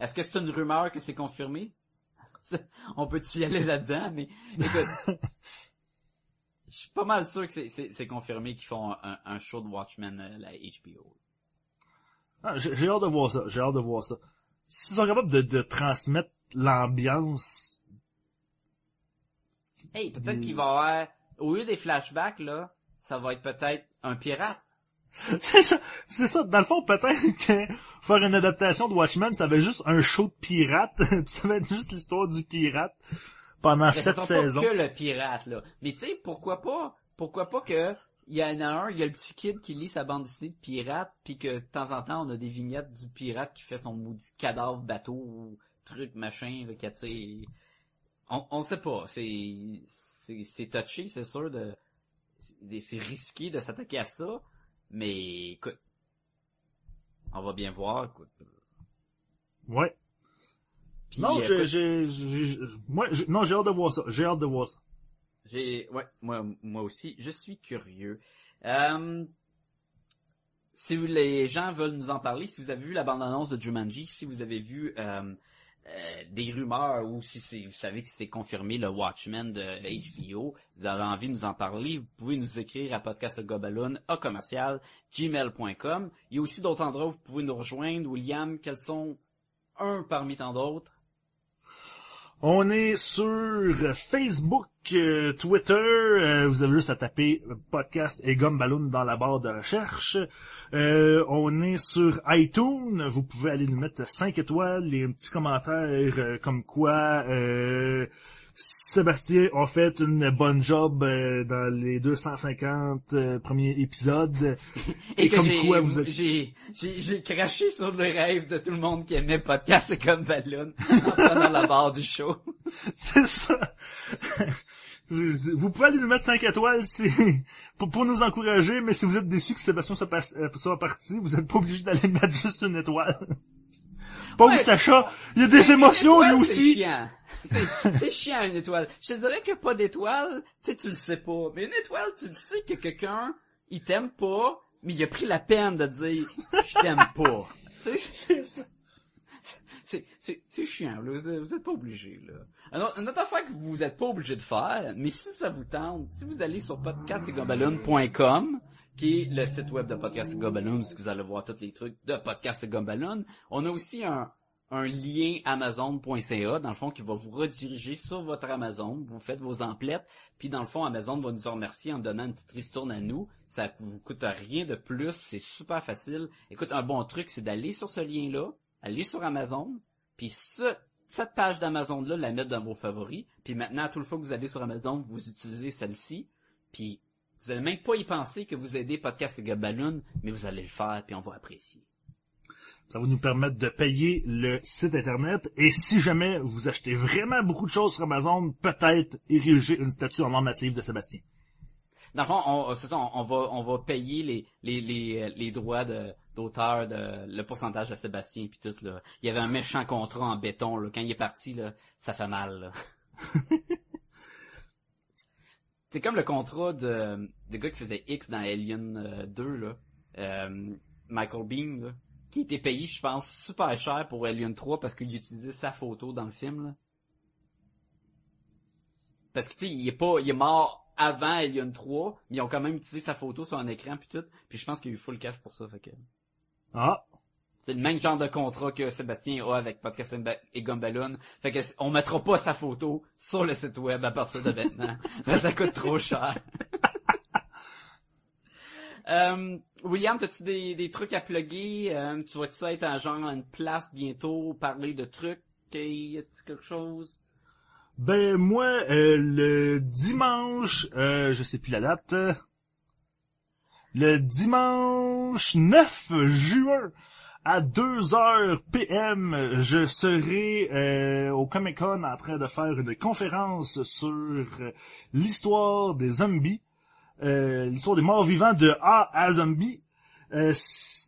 Est-ce que c'est une rumeur que c'est confirmé? On peut y aller là-dedans, mais écoute, je suis pas mal sûr que c'est- confirmé qu'ils font un, un show de Watchmen à la HBO. Ah, j'ai hâte de voir ça, j'ai hâte de voir ça. S'ils sont capables de, de transmettre l'ambiance, Hey, peut-être qu'il va y avoir, au lieu des flashbacks, là, ça va être peut-être un pirate. c'est ça, c'est ça. Dans le fond, peut-être que faire une adaptation de Watchmen, ça va être juste un show de pirate, puis ça va être juste l'histoire du pirate pendant sept saisons. pas que le pirate, là. Mais tu sais, pourquoi pas, pourquoi pas que, il y en a un, il y a le petit kid qui lit sa bande dessinée de pirate, puis que de temps en temps, on a des vignettes du pirate qui fait son maudit cadavre bateau ou truc machin, là, On, on sait pas, c'est, c'est, c'est touché, c'est sûr de, c'est risqué de s'attaquer à ça, mais écoute, on va bien voir, écoute. Ouais. Puis, non, j'ai, non, j'ai hâte de voir ça. J'ai hâte de voir ça. J'ai, ouais, moi, moi aussi, je suis curieux. Euh, si vous- les gens veulent nous en parler, si vous avez vu la bande-annonce de Jumanji, si vous avez vu euh, euh, des rumeurs ou si vous savez que c'est confirmé le Watchmen de HBO, vous avez envie de nous en parler, vous pouvez nous écrire à podcastgobaloon à commercial gmail.com. Il y a aussi d'autres endroits où vous pouvez nous rejoindre. William, quels sont un parmi tant d'autres? On est sur Facebook, euh, Twitter. euh, vous avez juste à taper podcast et gomme dans la barre de recherche. Euh, on est sur iTunes. Vous pouvez aller nous mettre 5 étoiles, les petits commentaires euh, comme quoi Sébastien a fait une bonne job euh, dans les 250 euh, premiers épisodes. Et que comme quoi vous êtes- j'ai, j'ai, j'ai craché sur le rêve de tout le monde qui aimait podcast c'est comme ballon en prenant la barre du show. C'est ça. Vous vous pouvez aller nous mettre 5 étoiles si, pour, pour nous encourager, mais si vous êtes déçu que Sébastien soit, pas- euh, soit parti, vous êtes pas obligé d'aller mettre juste une étoile. Pauvre Ouais, Sacha, il y a des émotions lui étoile, C'est aussi. chiant. C'est, chiant une étoile. Je te dirais que pas d'étoile, tu sais, tu le sais pas. Mais une étoile, tu le sais que quelqu'un, il t'aime pas, mais il a pris la peine de dire, je t'aime pas. C'est, chiant, là. Vous, vous êtes pas obligé, là. Alors, une autre affaire que vous êtes pas obligé de faire, mais si ça vous tente, si vous allez sur podcastgumballoon.com, qui est le site web de Podcast et Gumballoon, où vous allez voir tous les trucs de Podcast et Gumballoon, on a aussi un, un lien amazon.ca, dans le fond, qui va vous rediriger sur votre Amazon. Vous faites vos emplettes, puis dans le fond, Amazon va nous en remercier en donnant une petite ristourne à nous. Ça vous coûte rien de plus, c'est super facile. Écoute, un bon truc, c'est d'aller sur ce lien-là, aller sur Amazon, puis ce, cette page d'Amazon-là, la mettre dans vos favoris. Puis maintenant, à toute fois que vous allez sur Amazon, vous utilisez celle-ci. Puis Vous allez même pas y penser que vous aidez Podcast et Balloon, mais vous allez le faire puis on va apprécier. Ça va nous permettre de payer le site internet. Et si jamais vous achetez vraiment beaucoup de choses sur Amazon, peut-être ériger une statue en or massive de Sébastien. Dans le fond, on, c'est ça, on, on va, on va payer les, les, les, les droits de, d'auteur, de, le pourcentage de Sébastien puis tout, là. Il y avait un méchant contrat en béton, là. Quand il est parti, là, ça fait mal, là. c'est comme le contrat de, de gars qui faisait X dans Alien euh, 2, là. Euh, Michael Bean, là. Qui était payé, je pense, super cher pour Alien 3 parce qu'il utilisait sa photo dans le film, là. Parce que, tu sais, il est pas, il est mort avant Alien 3, mais ils ont quand même utilisé sa photo sur un écran puis tout. Puis je pense qu'il y a eu full cash pour ça, fait que... Ah, C'est le même genre de contrat que Sébastien a avec Podcast et Gumballoon. Fait que on mettra pas sa photo sur le site web à partir de maintenant. Mais ça coûte trop cher. Euh, William, as-tu des, des trucs à plugger? Euh, tu vas-tu être en genre à une place bientôt, parler de trucs? Y a quelque chose? Ben moi, euh, le dimanche, euh, je sais plus la date, euh, le dimanche 9 juin à 2h PM, je serai euh, au Comic Con en train de faire une conférence sur euh, l'histoire des zombies, euh, l'histoire des morts vivants de A à zombie. Euh,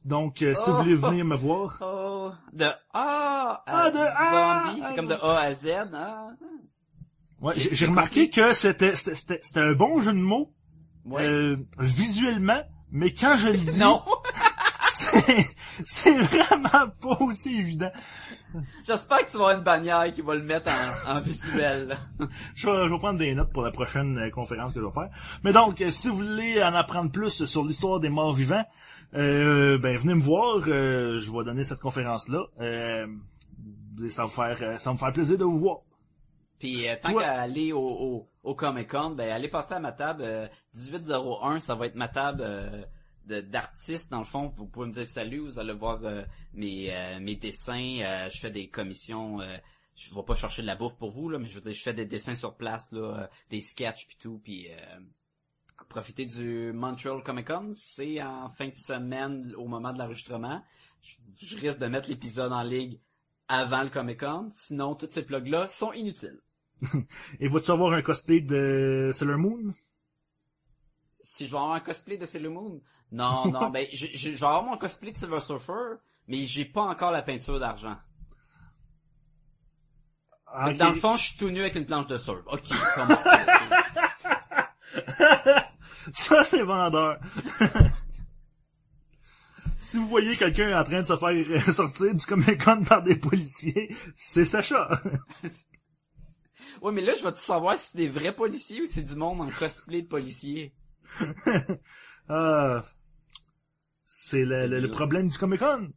donc, euh, si vous voulez venir me voir, Oh, de A à Ah, de A zombie, à c'est comme de A à Z. Ah. ouais, j'ai remarqué que c'était c'était- c'était c'était un bon jeu de mots Ouais. euh, visuellement, mais quand je le dis, non! c'est vraiment pas aussi évident. J'espère que tu vas avoir une bannière qui va le mettre en, en visuel. Je vais, je vais prendre des notes pour la prochaine euh, conférence que je vais faire. Mais donc, euh, si vous voulez en apprendre plus sur l'histoire des morts vivants, euh, ben venez me voir. euh, je vais donner cette conférence-là. Euh, ça va me faire, ça va me faire plaisir de vous voir. Puis euh, tant qu'à aller au, au, au Comic Con, ben allez passer à ma table euh, 1801, ça va être ma table euh, d'artistes dans le fond. Vous pouvez me dire salut, vous allez voir euh, mes euh, mes dessins. euh, je fais des commissions. je vais pas chercher de la bouffe pour vous là, mais je veux dire, je fais des dessins sur place là, des sketchs puis tout, puis profiter du Montreal Comic Con. C'est en fin de semaine au moment de l'enregistrement. Je, je risque de mettre l'épisode en ligne avant le Comic Con, sinon tous ces plugs là sont inutiles. Et vas-tu avoir un cosplay de Sailor Moon? Si je vais avoir un cosplay de Sailor Moon? Non, non, ben, je, je, je vais avoir mon cosplay de Silver Surfer, mais j'ai pas encore la peinture d'argent. Ah, Fait que ok. Dans le fond, je suis tout nu avec une planche de surf. Ok? Ça, c'est vendeur. si vous voyez quelqu'un en train de se faire euh, sortir du Comic Con par des policiers, c'est Sacha. ouais, mais là, je vais tout savoir si c'est des vrais policiers ou c'est du monde en cosplay de policier. Ah, c'est le, le- le problème du Comic Con.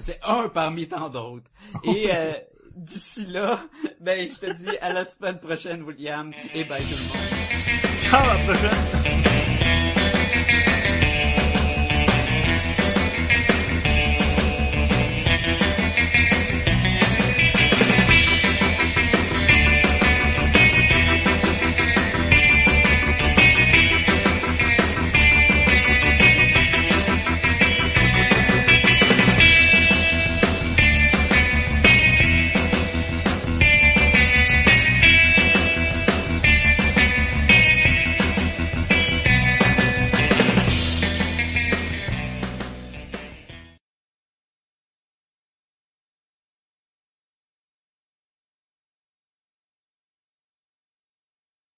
C'est un parmi tant d'autres. Et euh, d'ici là, ben, je te dis à la semaine prochaine, William, et bye tout le monde. Ciao, à la prochaine.